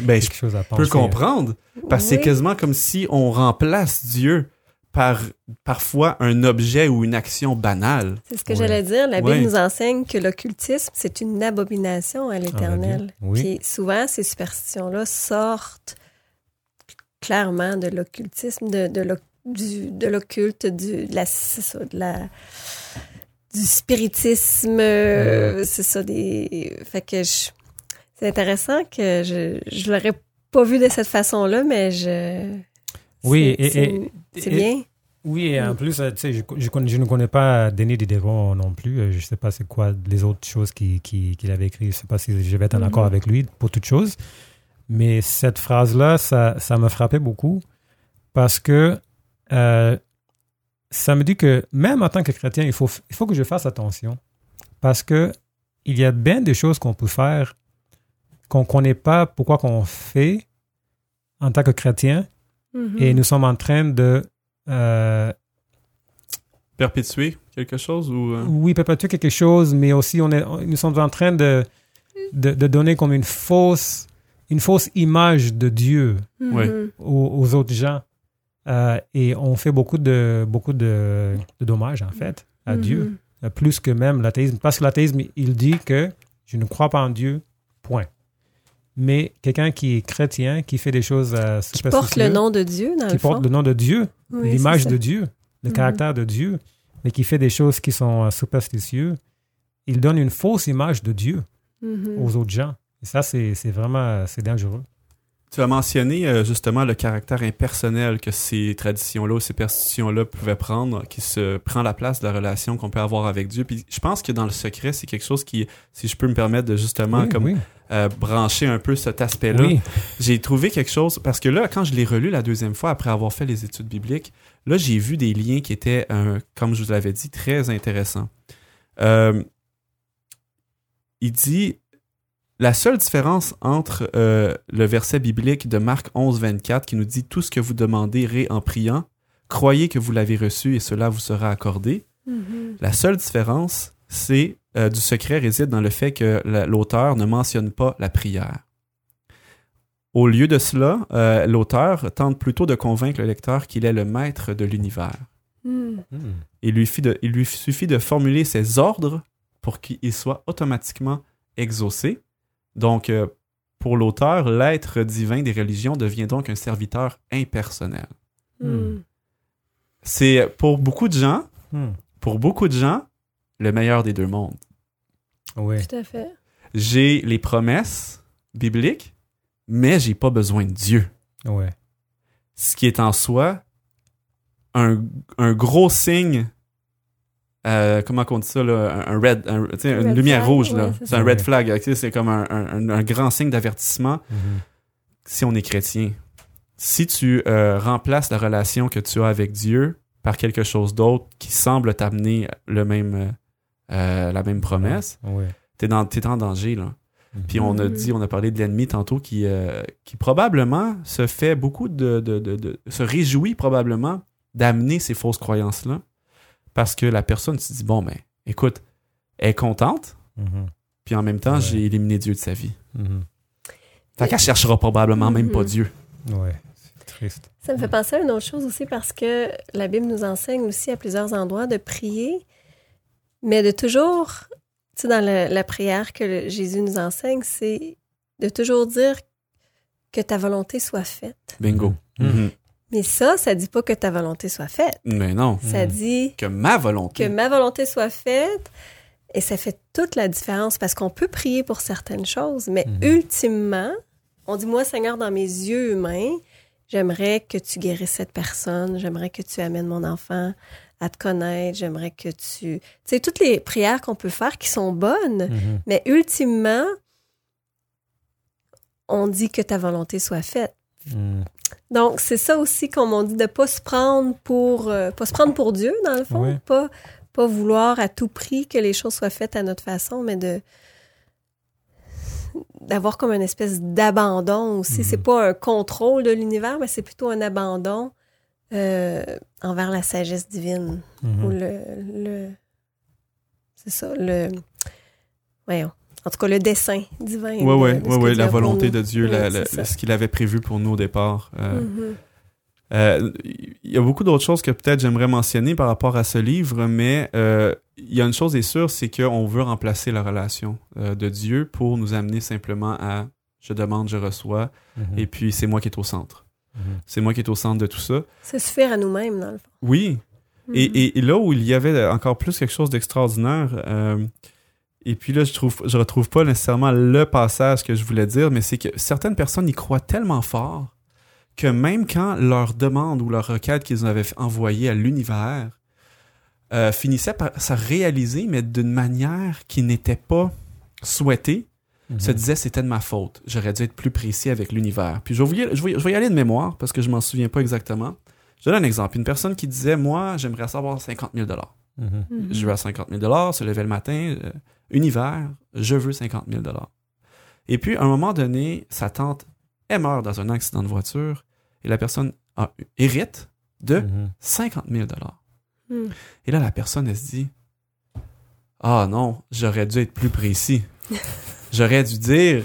Ben, je Quelque chose à peux penser. comprendre. Parce que c'est quasiment comme si on remplace Dieu par parfois un objet ou une action banale. C'est ce que j'allais dire. La Bible nous enseigne que l'occultisme, c'est une abomination à l'éternel. Ah, oui. Puis souvent, ces superstitions-là sortent clairement de l'occultisme, de, de l'oc- du- de l'occulte, du, de la, c'est ça, de la, du spiritisme, euh, c'est ça, des... Fait que je- c'est intéressant que je, je l'aurais pas vu de cette façon-là, mais je... Oui, c'est- et- c'est- et- C'est et- bien. Oui, et en plus, euh, tu sais, je, je, ne connais pas Denis Diderot non plus. Euh, Je ne sais pas c'est quoi les autres choses qu'il qui, qu'il avait écrites. Je ne sais pas si je vais être en Mhm. accord avec lui pour toutes choses. Mais cette phrase-là, ça, ça me frappait beaucoup parce que euh, ça me dit que même en tant que chrétien, il faut, il faut que je fasse attention parce que il y a bien des choses qu'on peut faire qu'on ne connaît pas pourquoi qu'on fait en tant que chrétien Mhm. et nous sommes en train de euh, Perpétuer quelque chose ou. euh, oui, perpétuer quelque chose, mais aussi on est, on- nous sommes en train de, de, de donner comme une fausse, une fausse image de Dieu. Mhm. aux, aux autres gens. Euh, et on fait beaucoup de, beaucoup de, de dommages, en fait, à. Dieu, euh, plus que même l'athéisme. Parce que l'athéisme, il dit que je ne crois pas en Dieu, point. Mais quelqu'un qui est chrétien, qui fait des choses euh, Qui porte le nom de Dieu, dans qui le fond. porte le nom de Dieu, Oui, l'image de. Dieu, le Mhm. caractère de Dieu, mais qui fait des choses qui sont euh, superstitieuses, il donne une fausse image de Dieu Mhm. aux autres gens. Et ça, c'est vraiment c'est dangereux. Tu as mentionné euh, justement le caractère impersonnel que ces traditions-là ou ces superstitions-là pouvaient prendre, qui se prend la place de la relation qu'on peut avoir avec Dieu. Puis je pense que dans le secret, c'est quelque chose qui, si je peux me permettre de justement oui, comme oui. euh, brancher un peu cet aspect-là, Oui. j'ai trouvé quelque chose parce que là, quand je l'ai relu la deuxième fois après avoir fait les études bibliques, là j'ai vu des liens qui étaient, euh, comme je vous l'avais dit, très intéressants. Euh, il dit la seule différence entre euh, le verset biblique de Marc 11, 24 qui nous dit tout ce que vous demanderez en priant, croyez que vous l'avez reçu et cela vous sera accordé. Mhm. La seule différence, c'est euh, du secret réside dans le fait que la- l'auteur ne mentionne pas la prière. Au lieu de cela, euh, l'auteur tente plutôt de convaincre le lecteur qu'il est le maître de l'univers. Mhm. Hmm. Il lui, fit de- il lui suffit de formuler ses ordres pour qu'il soit automatiquement exaucé. Donc, euh, pour l'auteur, l'être divin des religions devient donc un serviteur impersonnel. Mhm. C'est pour beaucoup de gens, Hmm. pour beaucoup de gens, le meilleur des deux mondes. Oui. Tout à fait. j'ai les promesses bibliques, mais j'ai pas besoin de Dieu. Ouais. Ce qui est en soi un, un gros signe. Euh, comment on dit ça, là, un red, un- tu sais, une Red lumière flag, rouge, là. ouais, c'est un red flag. tu sais, C'est comme un, un- un grand signe d'avertissement Mhm. si on est chrétien. Si tu euh, remplaces la relation que tu as avec Dieu par quelque chose d'autre qui semble t'amener le même, euh, euh, la même promesse, Ouais. t'es, dans, t'es en danger, là. Mhm. Puis on a Mhm. dit, on a parlé de l'ennemi tantôt qui, euh, qui probablement se fait beaucoup de, de, de- de- se réjouit probablement d'amener ces fausses croyances-là. Parce que la personne se dit, bon, ben, écoute, elle est contente, Mhm. puis en même temps, Ouais. j'ai éliminé Dieu de sa vie. Mhm. Fait qu'elle cherchera probablement même pas Mhm. Dieu. Ouais. C'est triste. Ça me fait penser à une autre chose aussi parce que la Bible nous enseigne aussi à plusieurs endroits de prier, mais de toujours, tu sais, dans la prière que le- Jésus nous enseigne, c'est de toujours dire que ta volonté soit faite. Bingo. Mhm. Mais ça, ça dit pas que ta volonté soit faite. Mais non, Ça Mhm. dit que ma volonté. que ma volonté soit faite. Et ça fait toute la différence parce qu'on peut prier pour certaines choses, mais Mhm. ultimement, on dit, moi, Seigneur, dans mes yeux humains, j'aimerais que tu guérisses cette personne, j'aimerais que tu amènes mon enfant à te connaître, j'aimerais que tu... Tu sais, toutes les prières qu'on peut faire qui sont bonnes, Mhm. mais ultimement, on dit que ta volonté soit faite. Mhm. Donc, c'est ça aussi qu'on m'a dit de pas se prendre pour euh, pas se prendre pour Dieu, dans le fond. Oui. Pas, pas vouloir à tout prix que les choses soient faites à notre façon, mais de d'avoir comme une espèce d'abandon aussi. Mhm. C'est pas un contrôle de l'univers, mais c'est plutôt un abandon euh, envers la sagesse divine. Mhm. Ou le, le c'est ça, le voyons. En tout cas, le dessin divin. Ouais, ouais, de- de ce ouais, la volonté de Dieu, la- la- c'est ce qu'il avait prévu pour nous au départ. Euh, Mhm. Euh, Il y a beaucoup d'autres choses que peut-être j'aimerais mentionner par rapport à ce livre, mais euh, il y a une chose est sûre, c'est qu'on veut remplacer la relation euh, de Dieu pour nous amener simplement à je demande, je reçois, Mhm. et puis c'est moi qui est au centre. Mhm. C'est moi qui est au centre de tout ça. Se suffire à nous-mêmes, dans le fond. Oui, et, et- et là où il y avait encore plus quelque chose d'extraordinaire, euh, et puis là, je trouve, je retrouve pas nécessairement le passage que je voulais dire, mais c'est que certaines personnes y croient tellement fort que même quand leur demande ou leur requête qu'ils avaient envoyée à l'univers euh, finissait par se réaliser, mais d'une manière qui n'était pas souhaitée, Mhm. se disait c'était de ma faute. J'aurais dû être plus précis avec l'univers. Puis je vais, je, vais, je vais y aller de mémoire parce que je m'en souviens pas exactement. Je donne un exemple. Une personne qui disait Moi, j'aimerais savoir 50 000 Mhm. Mhm. Je veux à 50 000 se lever le matin, euh, univers, je veux 50 000 Et puis, à un moment donné, sa tante, elle meurt dans un accident de voiture et la personne a, hérite de Mhm. 50 000 Mhm. Et là, la personne, elle se dit Ah non, j'aurais dû être plus précis. j'aurais dû dire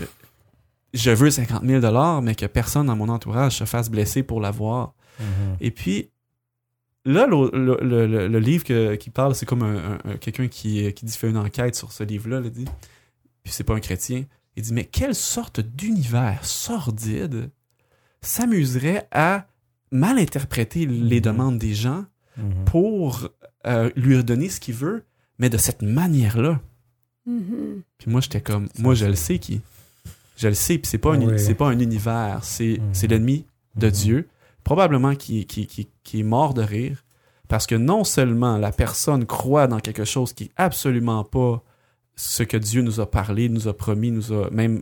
Je veux 50 000 mais que personne dans mon entourage se fasse blesser pour l'avoir. Mhm. Et puis, là, le, le- le- le- le livre que- qui parle, c'est comme un, un- un- quelqu'un qui, qui dit fait une enquête sur ce livre-là, là, dit. Puis c'est pas un chrétien. Il dit Mais quelle sorte d'univers sordide s'amuserait à mal interpréter les Mhm. demandes des gens Mhm. pour euh, lui donner ce qu'il veut, mais de cette manière-là. Mhm. Puis moi, j'étais comme, moi, je le sais qui. Je le sais, puis c'est pas, un, Oui. c'est pas un univers, c'est, c'est l'ennemi de. Dieu, probablement qui, qui, qui, qui est mort de rire, parce que non seulement la personne croit dans quelque chose qui est absolument pas ce que Dieu nous a parlé, nous a promis, nous a même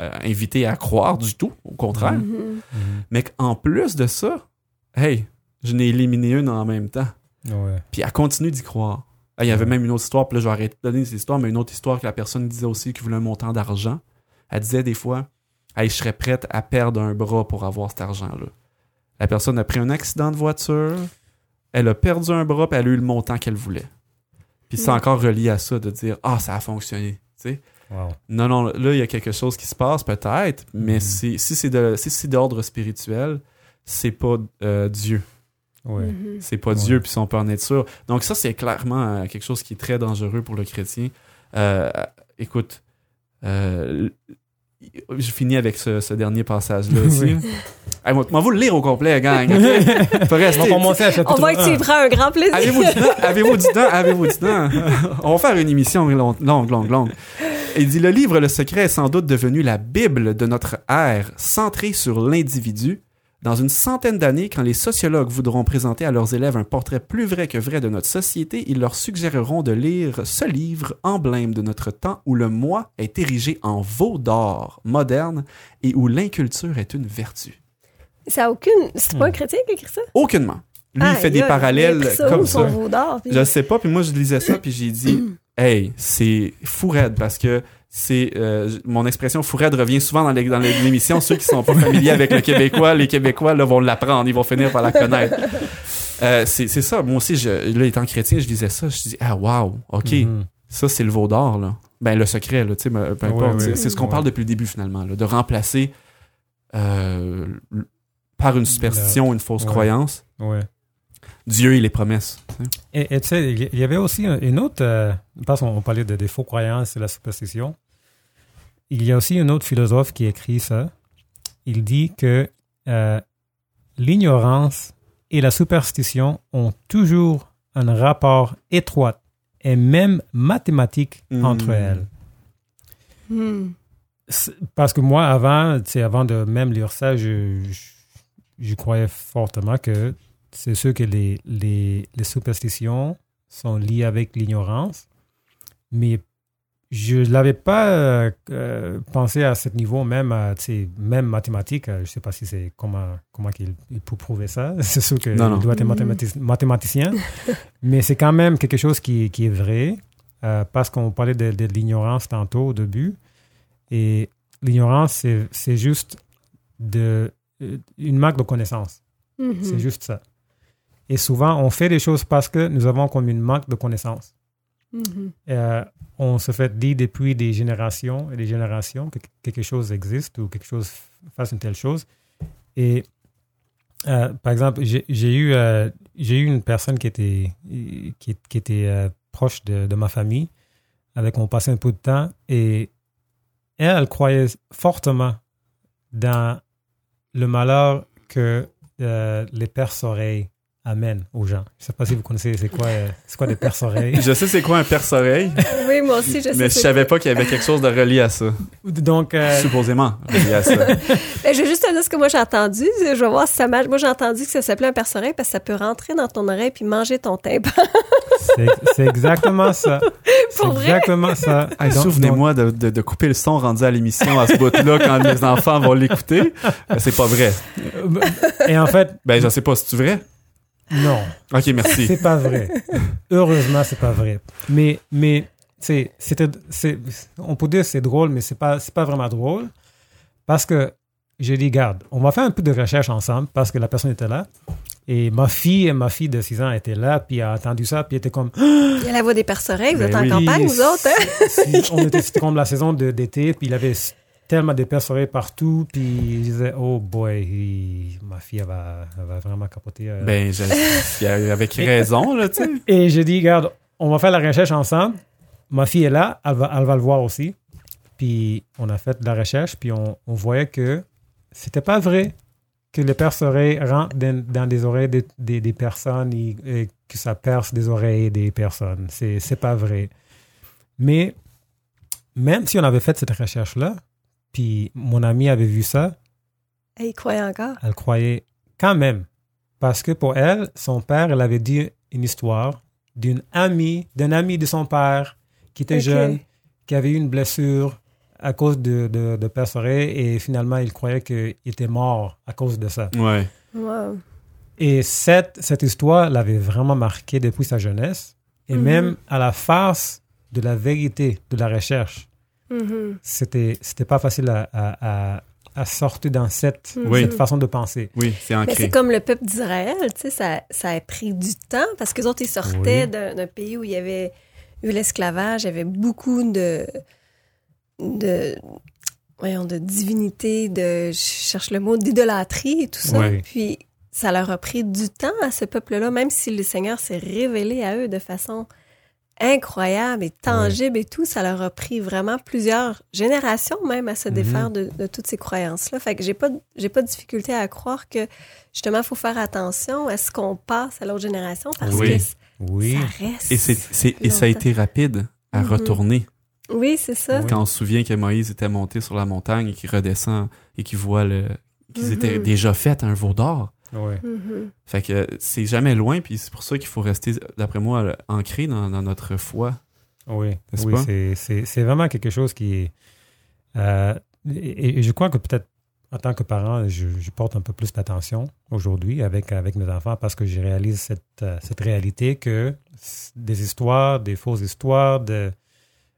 euh, invité à croire du tout, au contraire, Mhm. Mhm. mais qu'en plus de ça, hey, je n'ai éliminé une en même temps. Ouais. Puis elle continue d'y croire. Il y avait Ouais. même une autre histoire, puis là, je vais arrêter de donner cette histoire, mais une autre histoire que la personne disait aussi qu'il voulait un montant d'argent. Elle disait des fois, hey, je serais prête à perdre un bras pour avoir cet argent-là. La personne a pris un accident de voiture, elle a perdu un bras, puis elle a eu le montant qu'elle voulait. Puis c'est Mm. encore relié à ça, de dire, ah, ça a fonctionné. Tu sais? Wow. Non, non, là, il y a quelque chose qui se passe, peut-être, mais c'est- si c'est de- si c'est d'ordre spirituel, c'est pas euh, Dieu. Ouais. Mhm. C'est pas Ouais. Dieu, puis on peut en être sûr. Donc ça, c'est clairement euh, quelque chose qui est très dangereux pour le chrétien. Euh, écoute, euh, je finis avec ce, ce dernier passage-là aussi. Oui. Hey, moi, moi, vous le lire au complet, gang. ok? Faut On rester- va commencer à chapitre On voit que tu y 1. prends un grand plaisir. Avez-vous du temps? Avez-vous du temps? Avez-vous du temps? On va faire une émission long- longue, longue, longue. Il dit, le livre Le Secret est sans doute devenu la Bible de notre ère, centrée sur l'individu. Dans une centaine d'années, quand les sociologues voudront présenter à leurs élèves un portrait plus vrai que vrai de notre société, ils leur suggéreront de lire ce livre, emblème de notre temps, où le moi est érigé en veau d'or moderne et où l'inculture est une vertu. Ça a aucune. C'est pas un chrétien qui écrit ça? Aucunement. Lui, il Ah, fait des a- il a parallèles pris ça comme ça. veau d'or, puis- Je sais pas, puis moi je lisais ça, puis j'ai dit, hey, c'est fou raide parce que c'est euh, mon expression fou raide revient souvent dans les- dans les- l'émission. Ceux qui sont pas familiers avec le québécois, les Québécois là, vont l'apprendre, ils vont finir par la connaître. Euh, c'est c'est ça. Moi aussi, je, là, étant chrétien, je lisais ça, je dis ah wow, ok, Mhm. ça c'est le veau d'or là. Ben le secret là, tu sais, peu importe. ouais. C'est- C'est ce qu'on Ouais. parle depuis le début finalement, là, de remplacer euh, par une superstition, une fausse croyance, Ouais. Dieu et les promesses. Et et tu sais, il y avait aussi un- une autre, euh, parce qu'on parlait de, des faux croyances et la superstition, il y a aussi un autre philosophe qui écrit ça. Il dit que euh, l'ignorance et la superstition ont toujours un rapport étroit et même mathématique Hmm. entre elles. Hmm. Parce que moi, avant, tu sais, avant de même lire ça, je, je, je croyais fortement que c'est sûr que les, les, les superstitions sont liées avec l'ignorance, mais je ne l'avais pas euh, euh, pensé à ce niveau, même, à, tu sais, même mathématique. euh, je ne sais pas si c'est comment, comment il, il peut prouver ça. C'est sûr qu'il doit être mathématic- mathématicien. Mais c'est quand même quelque chose qui, qui est vrai, euh, parce qu'on parlait de, de l'ignorance tantôt au début. Et l'ignorance, c'est c'est juste de, une marque de connaissance. Mhm. C'est juste ça. Et souvent, on fait des choses parce que nous avons comme une manque de connaissance. Mhm. Euh, on se fait dire depuis des générations et des générations que quelque chose existe ou quelque chose fasse une telle chose. Et euh, par exemple, j'ai eu, euh, eu une personne qui était, qui, qui était euh, proche de, de ma famille, avec qui on passait un peu de temps, et elle, elle croyait fortement dans le malheur que les perces-oreilles amènent aux gens. Je ne sais pas si vous connaissez, c'est quoi, euh, c'est quoi des perces-oreilles? Je sais c'est quoi un perce-oreille, Oui, moi aussi, je sais. mais je c'est savais quoi. pas qu'il y avait quelque chose de relié à ça. Donc, euh, Supposément relié à ça. Ben, je vais juste te dire ce que moi j'ai entendu. Je vais voir si ça marche. Moi, j'ai entendu que ça s'appelait un perce-oreille parce que ça peut rentrer dans ton oreille puis manger ton tympan. C'est c'est exactement ça. C'est Pour vrai? exactement ça. Hey, Souvenez-moi de, de- de couper le son rendu à l'émission à ce bout-là quand les enfants vont l'écouter. Euh, C'est pas vrai. Et en fait, Ben, je sais pas, c'est-tu vrai? Non, Ok, merci. c'est pas vrai. Heureusement, c'est pas vrai. Mais, mais, c'est, c'était, c'est, on peut dire que c'est drôle, mais c'est pas, c'est pas vraiment drôle. Parce que j'ai dit, garde, on va faire un peu de recherche ensemble parce que la personne était là. Et ma fille, ma fille de 6 ans était là, puis a entendu ça, puis était comme, Il y a la voix des perce-oreilles. Vous Ben êtes en oui. campagne, vous autres, hein? Si- on était, c'était comme la saison de- d'été, puis il avait tellement de perce-oreilles partout, puis je disais, oh boy, ma fille, elle va, elle va vraiment capoter. euh. Ben, je- avec raison, là, tu sais. Et j'ai dit, regarde, on va faire la recherche ensemble. Ma fille est là, elle va, elle va le voir aussi. Puis on a fait de la recherche, puis on, on voyait que c'était pas vrai que les perce-oreilles rentrent dans, dans des oreilles des, des- des personnes et, et que ça perce des oreilles des personnes. C'est, c'est pas vrai. Mais même si on avait fait cette recherche-là, puis mon ami avait vu ça, Hey, il croyait encore. elle croyait quand même. Parce que pour elle, son père, elle avait dit une histoire d'une amie, d'un ami de son père qui était jeune, qui avait eu une blessure à cause de, de, de et finalement, il croyait qu'il était mort à cause de ça. Ouais. Wow. Et cette, cette histoire l'avait vraiment marqué depuis sa jeunesse. Et Mhm. même à la face de la vérité de la recherche, Mhm. c'était, c'était pas facile à, à, à, à sortir dans cette, Oui. cette façon de penser. Oui, c'est Mais ancré. c'est comme le peuple d'Israël, tu sais, ça, ça a pris du temps parce que autres, ils sortaient Oui. d'un d'un pays où il y avait eu l'esclavage, il y avait beaucoup de, de, voyons, de divinité, de, je cherche le mot, d'idolâtrie et tout ça. Oui. Puis, ça leur a pris du temps à ce peuple-là, même si le Seigneur s'est révélé à eux de façon incroyable et tangible et tout, ça leur a pris vraiment plusieurs générations même à se Mhm. défaire de, de toutes ces croyances-là. Fait que j'ai pas, j'ai pas de difficulté à croire que justement, il faut faire attention à ce qu'on passe à l'autre génération parce Oui. que Oui. ça reste. Et, ça a été rapide à Mhm. retourner. Oui, c'est ça. Quand on se souvient que Moïse était monté sur la montagne et qu'il redescend et qu'il voit le, qu'ils Mhm. étaient déjà faits à un veau d'or. Oui. Mhm. Fait que c'est jamais loin, puis c'est pour ça qu'il faut rester, d'après moi, ancré dans, dans notre foi. Oui, oui c'est- c'est c'est vraiment quelque chose qui est... euh, et, et je crois que peut-être en tant que parent, je, je porte un peu plus d'attention aujourd'hui avec, avec mes enfants parce que je réalise cette, euh, cette réalité que des histoires, des fausses histoires, de,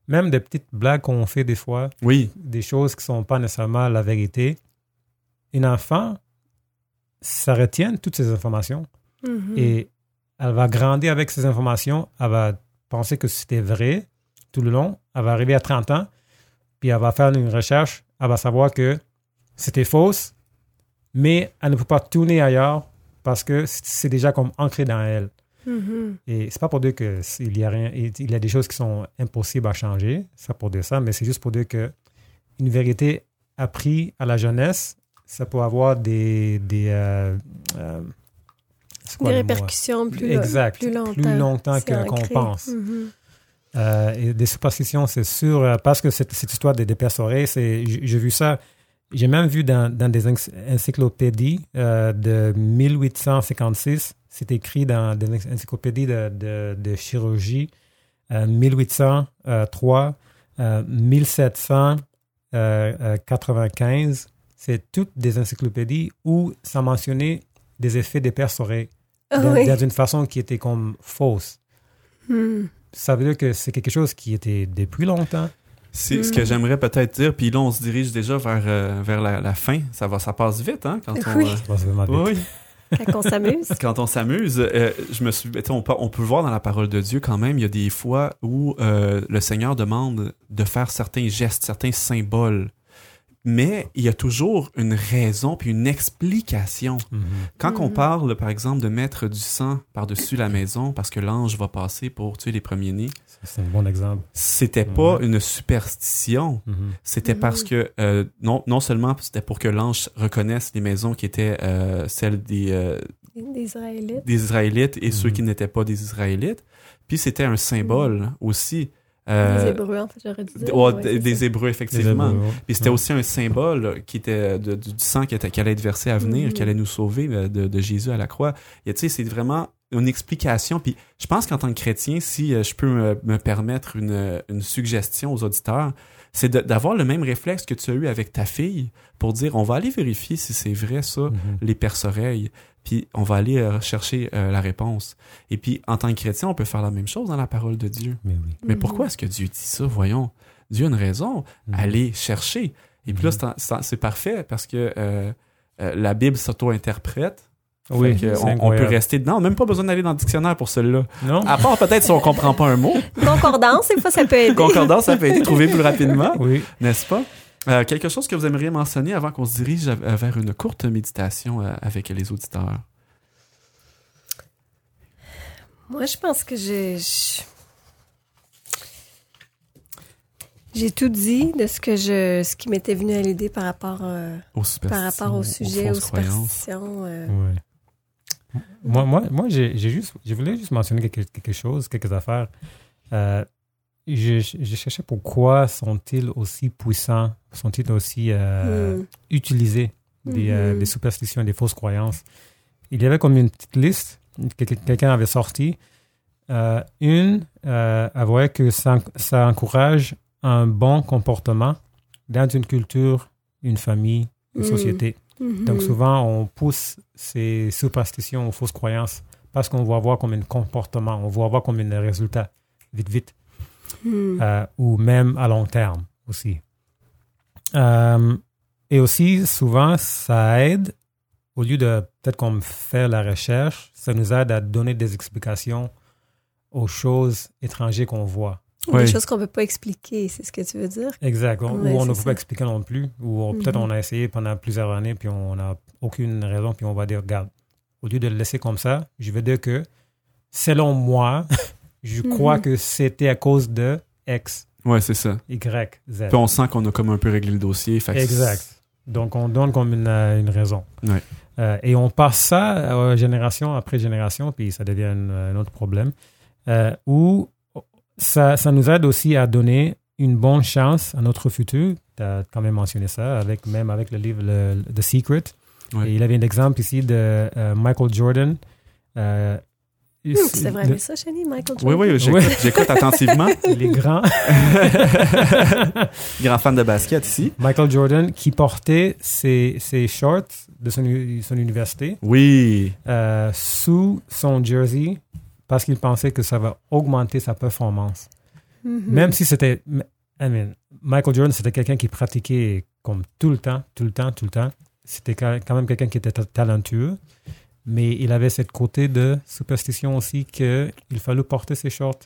même des petites blagues qu'on fait des fois, Oui, des choses qui sont pas nécessairement la vérité. Un enfant, ça retient toutes ces informations Mhm. et elle va grandir avec ces informations. Elle va penser que c'était vrai tout le long. Elle va arriver à 30 ans, puis elle va faire une recherche. Elle va savoir que c'était fausse, mais elle ne peut pas tourner ailleurs parce que c'est déjà comme ancré dans elle. Mhm. Et c'est pas pour dire que s'il y a rien, il y a des choses qui sont impossibles à changer. Pas pour dire ça, mais c'est juste pour dire que une vérité apprise à la jeunesse, ça peut avoir des des euh, euh, quoi Des répercussions plus, Exact. plus longtemps. Plus longtemps qu'on pense. Mhm. Euh, et des superstitions, c'est sûr, euh, parce que cette, cette histoire des, des c'est, j'ai vu ça, j'ai même vu dans, dans des ency- encyclopédies euh, de 1856, c'est écrit dans des encyclopédies de, de, de chirurgie, euh, 1803, euh, 1795, c'est toutes des encyclopédies où ça mentionnait des effets des perce-oreilles Ah dans, oui. dans une façon qui était comme fausse. Hmm. Ça veut dire que c'est quelque chose qui était depuis longtemps. C'est ce que j'aimerais peut-être dire, puis là, on se dirige déjà vers, euh, vers la, la fin. Ça, va, ça passe vite, hein, quand on... Oui. euh, vraiment vite. oui. Quand on s'amuse. Quand on s'amuse, euh, je me suis, on, peut- on peut voir dans la parole de Dieu quand même, il y a des fois où euh, le Seigneur demande de faire certains gestes, certains symboles, mais il y a toujours une raison puis une explication. Mhm. Quand on Mhm. parle, par exemple, de mettre du sang par-dessus la maison parce que l'ange va passer pour tuer les premiers-nés, C'est un bon exemple. c'était pas une superstition. Mhm. C'était parce que euh, non, non seulement c'était pour que l'ange reconnaisse les maisons qui étaient euh, celles des, euh, Des Israélites. des Israélites et ceux qui n'étaient pas des Israélites. Puis c'était un symbole aussi. Euh, des Hébreux, en fait, j'aurais dû d- dire. ouais, Ouais, des, des. Hébreux, effectivement. Hébreux, ouais. Puis c'était Ouais. aussi un symbole qui était de- du du sang qui, était, qui allait être versé à venir, qui allait nous sauver euh, de, de Jésus à la croix. Et tu sais, c'est vraiment une explication. Puis je pense qu'en tant que chrétien, si euh, je peux me, me permettre une, une suggestion aux auditeurs, c'est d'avoir le même réflexe que tu as eu avec ta fille pour dire on va aller vérifier si c'est vrai ça, Mhm. les perce-oreilles, puis on va aller euh, chercher euh, la réponse. Et puis en tant que chrétien, on peut faire la même chose dans la parole de Dieu. Mais oui. Mais pourquoi est-ce que Dieu dit ça? Voyons, Dieu a une raison. Mhm. Allez chercher. Et puis là, Mhm. c'est parfait parce que euh, euh, la Bible s'auto-interprète. Oui, on, on peut rester dedans. Même pas besoin d'aller dans le dictionnaire pour celui-là. Non? À part peut-être si on comprend pas un mot. Concordance, des fois, ça peut aider. Concordance, ça peut être trouvé plus rapidement, Oui. n'est-ce pas? Euh, quelque chose que vous aimeriez mentionner avant qu'on se dirige vers une courte méditation euh, avec les auditeurs? Moi, je pense que j'ai. J'ai tout dit de ce que je, ce qui m'était venu à l'idée par rapport, euh, Aux par rapport au sujet, aux superstitions. euh. Ouais. Moi, moi, moi j'ai j'ai juste, je voulais juste mentionner quelque, quelque chose, quelques affaires. Euh, je, je cherchais pourquoi sont-ils aussi puissants, sont-ils aussi euh, Hmm. utilisés, des, euh, Mhm. des superstitions, des fausses croyances. Il y avait comme une petite liste que que- quelqu'un avait sorti. Euh, une euh, avouait que ça, ça encourage un bon comportement dans une culture, une famille, une Mhm. société. Donc souvent, on pousse ces superstitions aux fausses croyances parce qu'on va voir comme un comportement, on va voir comme un résultat vite, vite, Hmm. euh, ou même à long terme aussi. Euh, et aussi, souvent, ça aide, au lieu de peut-être qu'on fait la recherche, ça nous aide à donner des explications aux choses étrangères qu'on voit. Ou. Des choses qu'on peut pas expliquer, c'est ce que tu veux dire? Exact. On- Ouais, ou on ne peut ça. pas expliquer non plus. Ou on- peut-être on a essayé pendant plusieurs années, puis on n'a aucune raison, puis on va dire, regarde, au lieu de le laisser comme ça, je vais dire que, selon moi, je crois Mhm. que c'était à cause de X, Ouais, c'est ça. Y, Z. Puis on sent qu'on a comme un peu réglé le dossier. fait Exact. Donc, on donne comme une, une raison. Ouais. Euh, et on passe ça euh, génération après génération, puis ça devient un, un autre problème, euh, où ça, ça nous aide aussi à donner une bonne chance à notre futur. Tu as quand même mentionné ça, avec, même avec le livre le- The Secret. Ouais. Et il avait un exemple ici de euh, Michael Jordan. Hmm, tu devrais aimer ça, Shani, Michael Oui, Jordan. oui, j'écoute, Ouais. j'écoute attentivement. les grands. Grand fan de basket ici. Michael Jordan qui portait ses, ses shorts de son, université Oui. euh, sous son jersey parce qu'il pensait que ça va augmenter sa performance. Mhm. Même si c'était... I mean, Michael Jordan, c'était quelqu'un qui pratiquait comme tout le temps, tout le temps, tout le temps. C'était quand même quelqu'un qui était ta- talentueux, mais il avait cette côté de superstition aussi qu'il fallait porter ses shorts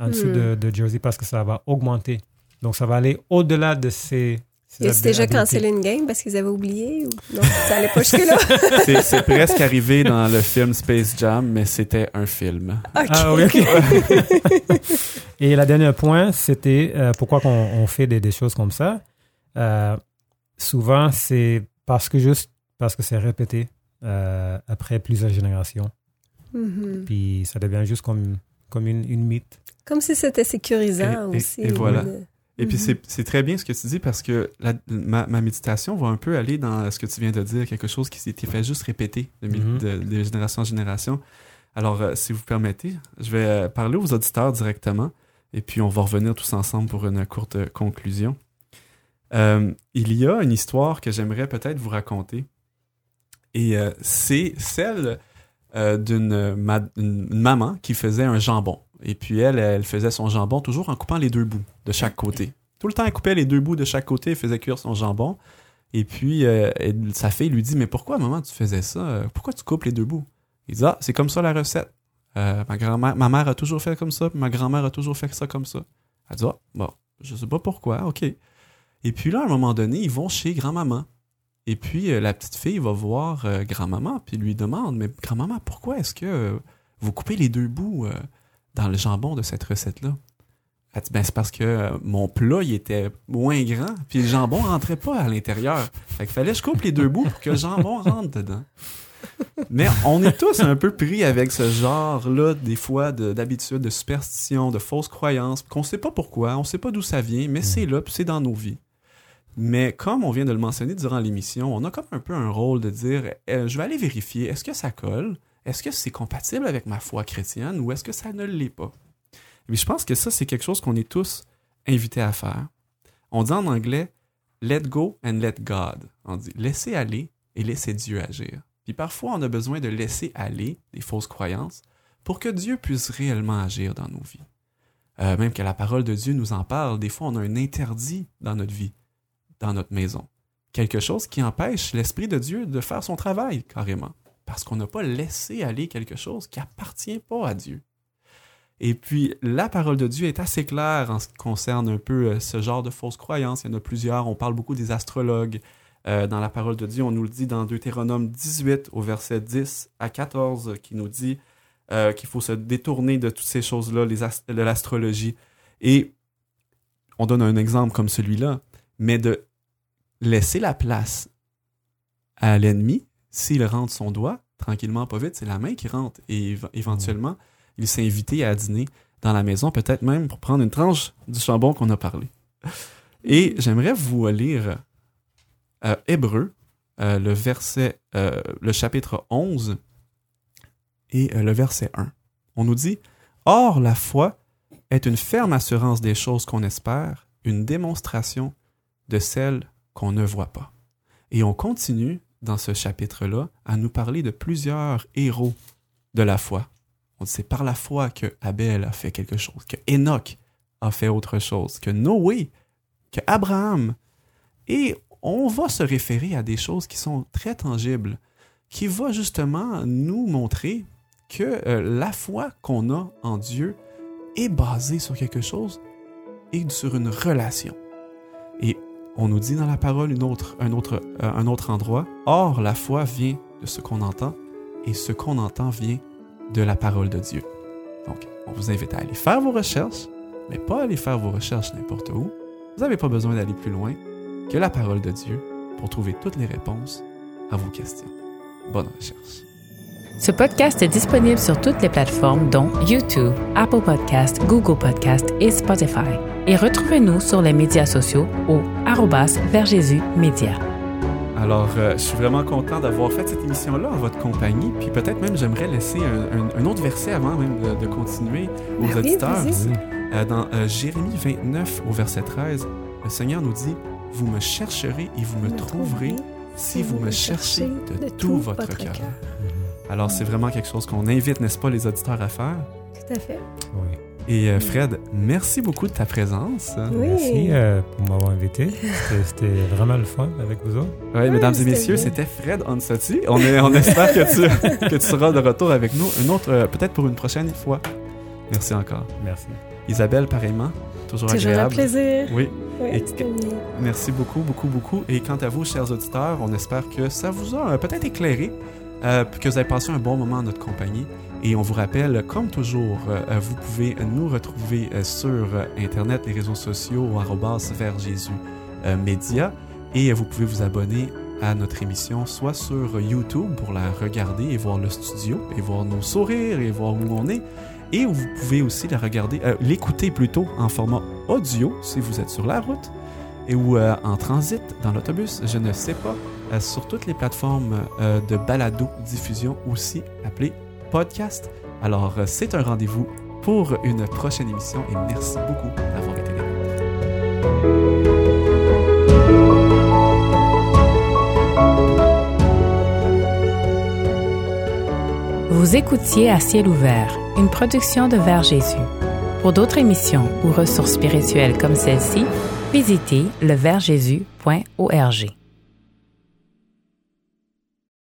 en dessous Hmm. de, de jersey parce que ça va augmenter. Donc, ça va aller au-delà de ses... ses Et c'était déjà cancellé une game parce qu'ils avaient oublié ou non? Ça allait pas jusque-là? C'est, c'est presque arrivé dans le film Space Jam, mais c'était un film. OK. Ah oui, ok. Et le dernier point, c'était euh, pourquoi qu'on, on fait des, des choses comme ça? Euh, souvent, c'est parce que juste parce que c'est répété euh, après plusieurs générations. Mhm. Puis ça devient juste comme, comme une, une mythe. Comme si c'était sécurisant Et- et- aussi. et voilà. Et puis Mhm. c'est, c'est très bien ce que tu dis parce que la- ma, ma méditation va un peu aller dans ce que tu viens de dire, quelque chose qui s'était fait juste répéter de, Mhm. de- de génération en génération. Alors, euh, si vous permettez, je vais euh, parler aux auditeurs directement. Et puis, on va revenir tous ensemble pour une courte conclusion. Euh, il y a une histoire que j'aimerais peut-être vous raconter. Et euh, c'est celle euh, d'une ma- une maman qui faisait un jambon. Et puis elle, elle faisait son jambon toujours en coupant les deux bouts de chaque côté. Tout le temps, elle coupait les deux bouts de chaque côté et faisait cuire son jambon. Et puis euh, sa fille lui dit Mais pourquoi, maman, tu faisais ça? Pourquoi tu coupes les deux bouts Il dit Ah, c'est comme ça la recette. Ma, grand-mère, ma mère a toujours fait comme ça, ma grand-mère a toujours fait ça comme ça. Elle dit Ah, bon, je sais pas pourquoi, ok. Et puis là, à un moment donné, ils vont chez grand-maman. Et puis euh, la petite fille va voir euh, grand-maman, puis lui demande Mais grand-maman, pourquoi est-ce que euh, vous coupez les deux bouts dans le jambon de cette recette-là? Elle dit Ben, c'est parce que mon plat, il était moins grand, puis le jambon rentrait pas à l'intérieur. Fait qu'il fallait que je coupe les deux bouts pour que le jambon rentre dedans. Mais on est tous un peu pris avec ce genre-là, des fois, de- d'habitude, de, superstition, de fausses croyances, qu'on sait pas pourquoi, on sait pas d'où ça vient, mais c'est là, puis c'est dans nos vies. Mais comme on vient de le mentionner durant l'émission, on a comme un peu un rôle de dire euh, je vais aller vérifier, est-ce que ça colle? Est-ce que c'est compatible avec ma foi chrétienne ou est-ce que ça ne l'est pas? Mais je pense que ça, c'est quelque chose qu'on est tous invités à faire. On dit en anglais let go and let God. On dit laisser aller et laisser Dieu agir. Puis parfois, on a besoin de laisser aller des fausses croyances pour que Dieu puisse réellement agir dans nos vies. Euh, même que la parole de Dieu nous en parle, des fois, on a un interdit dans notre vie, dans notre maison. Quelque chose qui empêche l'Esprit de Dieu de faire son travail, carrément. Parce qu'on n'a pas laissé aller quelque chose qui appartient pas à Dieu. Et puis, la parole de Dieu est assez claire en ce qui concerne un peu euh, ce genre de fausses croyances. Il y en a plusieurs. On parle beaucoup des astrologues. Euh, dans la parole de Dieu, on nous le dit dans Deutéronome 18 au verset 10 à 14 qui nous dit euh, qu'il faut se détourner de toutes ces choses-là, de l'astrologie. Et on donne un exemple comme celui-là, mais de laisser la place à l'ennemi, s'il rentre son doigt, tranquillement, pas vite, c'est la main qui rentre. Et éve- éventuellement, il s'est invité à dîner dans la maison, peut-être même pour prendre une tranche du jambon qu'on a parlé. Et j'aimerais vous lire euh, Hébreu, euh, le verset, euh, le chapitre 11 et le verset 1. On nous dit Or, la foi est une ferme assurance des choses qu'on espère, une démonstration de celles qu'on ne voit pas. Et on continue dans ce chapitre-là à nous parler de plusieurs héros de la foi. On c'est par la foi que Abel a fait quelque chose, que Enoch a fait autre chose, que Noé, que Abraham. Et on va se référer à des choses qui sont très tangibles, qui vont justement nous montrer que euh, la foi qu'on a en Dieu est basée sur quelque chose et sur une relation. Et on nous dit dans la parole une autre, un, autre, euh, un autre endroit, Or la foi vient de ce qu'on entend, et ce qu'on entend vient de la parole de Dieu. Donc, on vous invite à aller faire vos recherches, mais pas aller faire vos recherches n'importe où. Vous n'avez pas besoin d'aller plus loin que la parole de Dieu pour trouver toutes les réponses à vos questions. Bonne recherche. Ce podcast est disponible sur toutes les plateformes dont YouTube, Apple Podcast, Google Podcast et Spotify. Et retrouvez-nous sur les médias sociaux au arrobas vers Jésus Média. Alors, euh, je suis vraiment content d'avoir fait cette émission-là en votre compagnie. Puis peut-être même, j'aimerais laisser un, un- un autre verset avant même de, de continuer aux Ben auditeurs. Euh, dans euh, Jérémie 29 au verset 13, le Seigneur nous dit Vous me chercherez et vous me trouverez si vous me cherchez de tout votre cœur. Alors, c'est vraiment quelque chose qu'on invite, n'est-ce pas, les auditeurs à faire? Tout à fait. Oui. Et euh, Fred, merci beaucoup de ta présence. Oui. Merci euh, pour m'avoir invité. C'était- vraiment le fun avec vous autres. Oui, mesdames et messieurs, c'était Fred Onsati. On, est, on espère que tu, que tu seras de retour avec nous, une autre, euh, peut-être pour une prochaine fois. Merci encore. Merci. Isabelle, pareillement, toujours, Toujours un agréable. plaisir. Oui, Et- merci beaucoup, beaucoup, beaucoup. Et quant à vous, chers auditeurs, on espère que ça vous a peut-être éclairé, euh, que vous avez passé un bon moment en notre compagnie. Et on vous rappelle, comme toujours, euh, euh, vous pouvez nous retrouver sur Internet, les réseaux sociaux, vers Jésus Média. Et vous pouvez vous abonner à notre émission, soit sur YouTube pour la regarder et voir le studio, et voir nos sourires et voir où on est. Et vous pouvez aussi la regarder, l'écouter plutôt en format audio si vous êtes sur la route et ou en transit dans l'autobus, je ne sais pas, euh, sur toutes les plateformes euh, de balado diffusion aussi appelées podcast. Alors euh, c'est un rendez-vous pour une prochaine émission et merci beaucoup d'avoir été là. Vous écoutiez À ciel ouvert, une production de Vers Jésus. Pour d'autres émissions ou ressources spirituelles comme celle-ci, visitez leversjésus.org.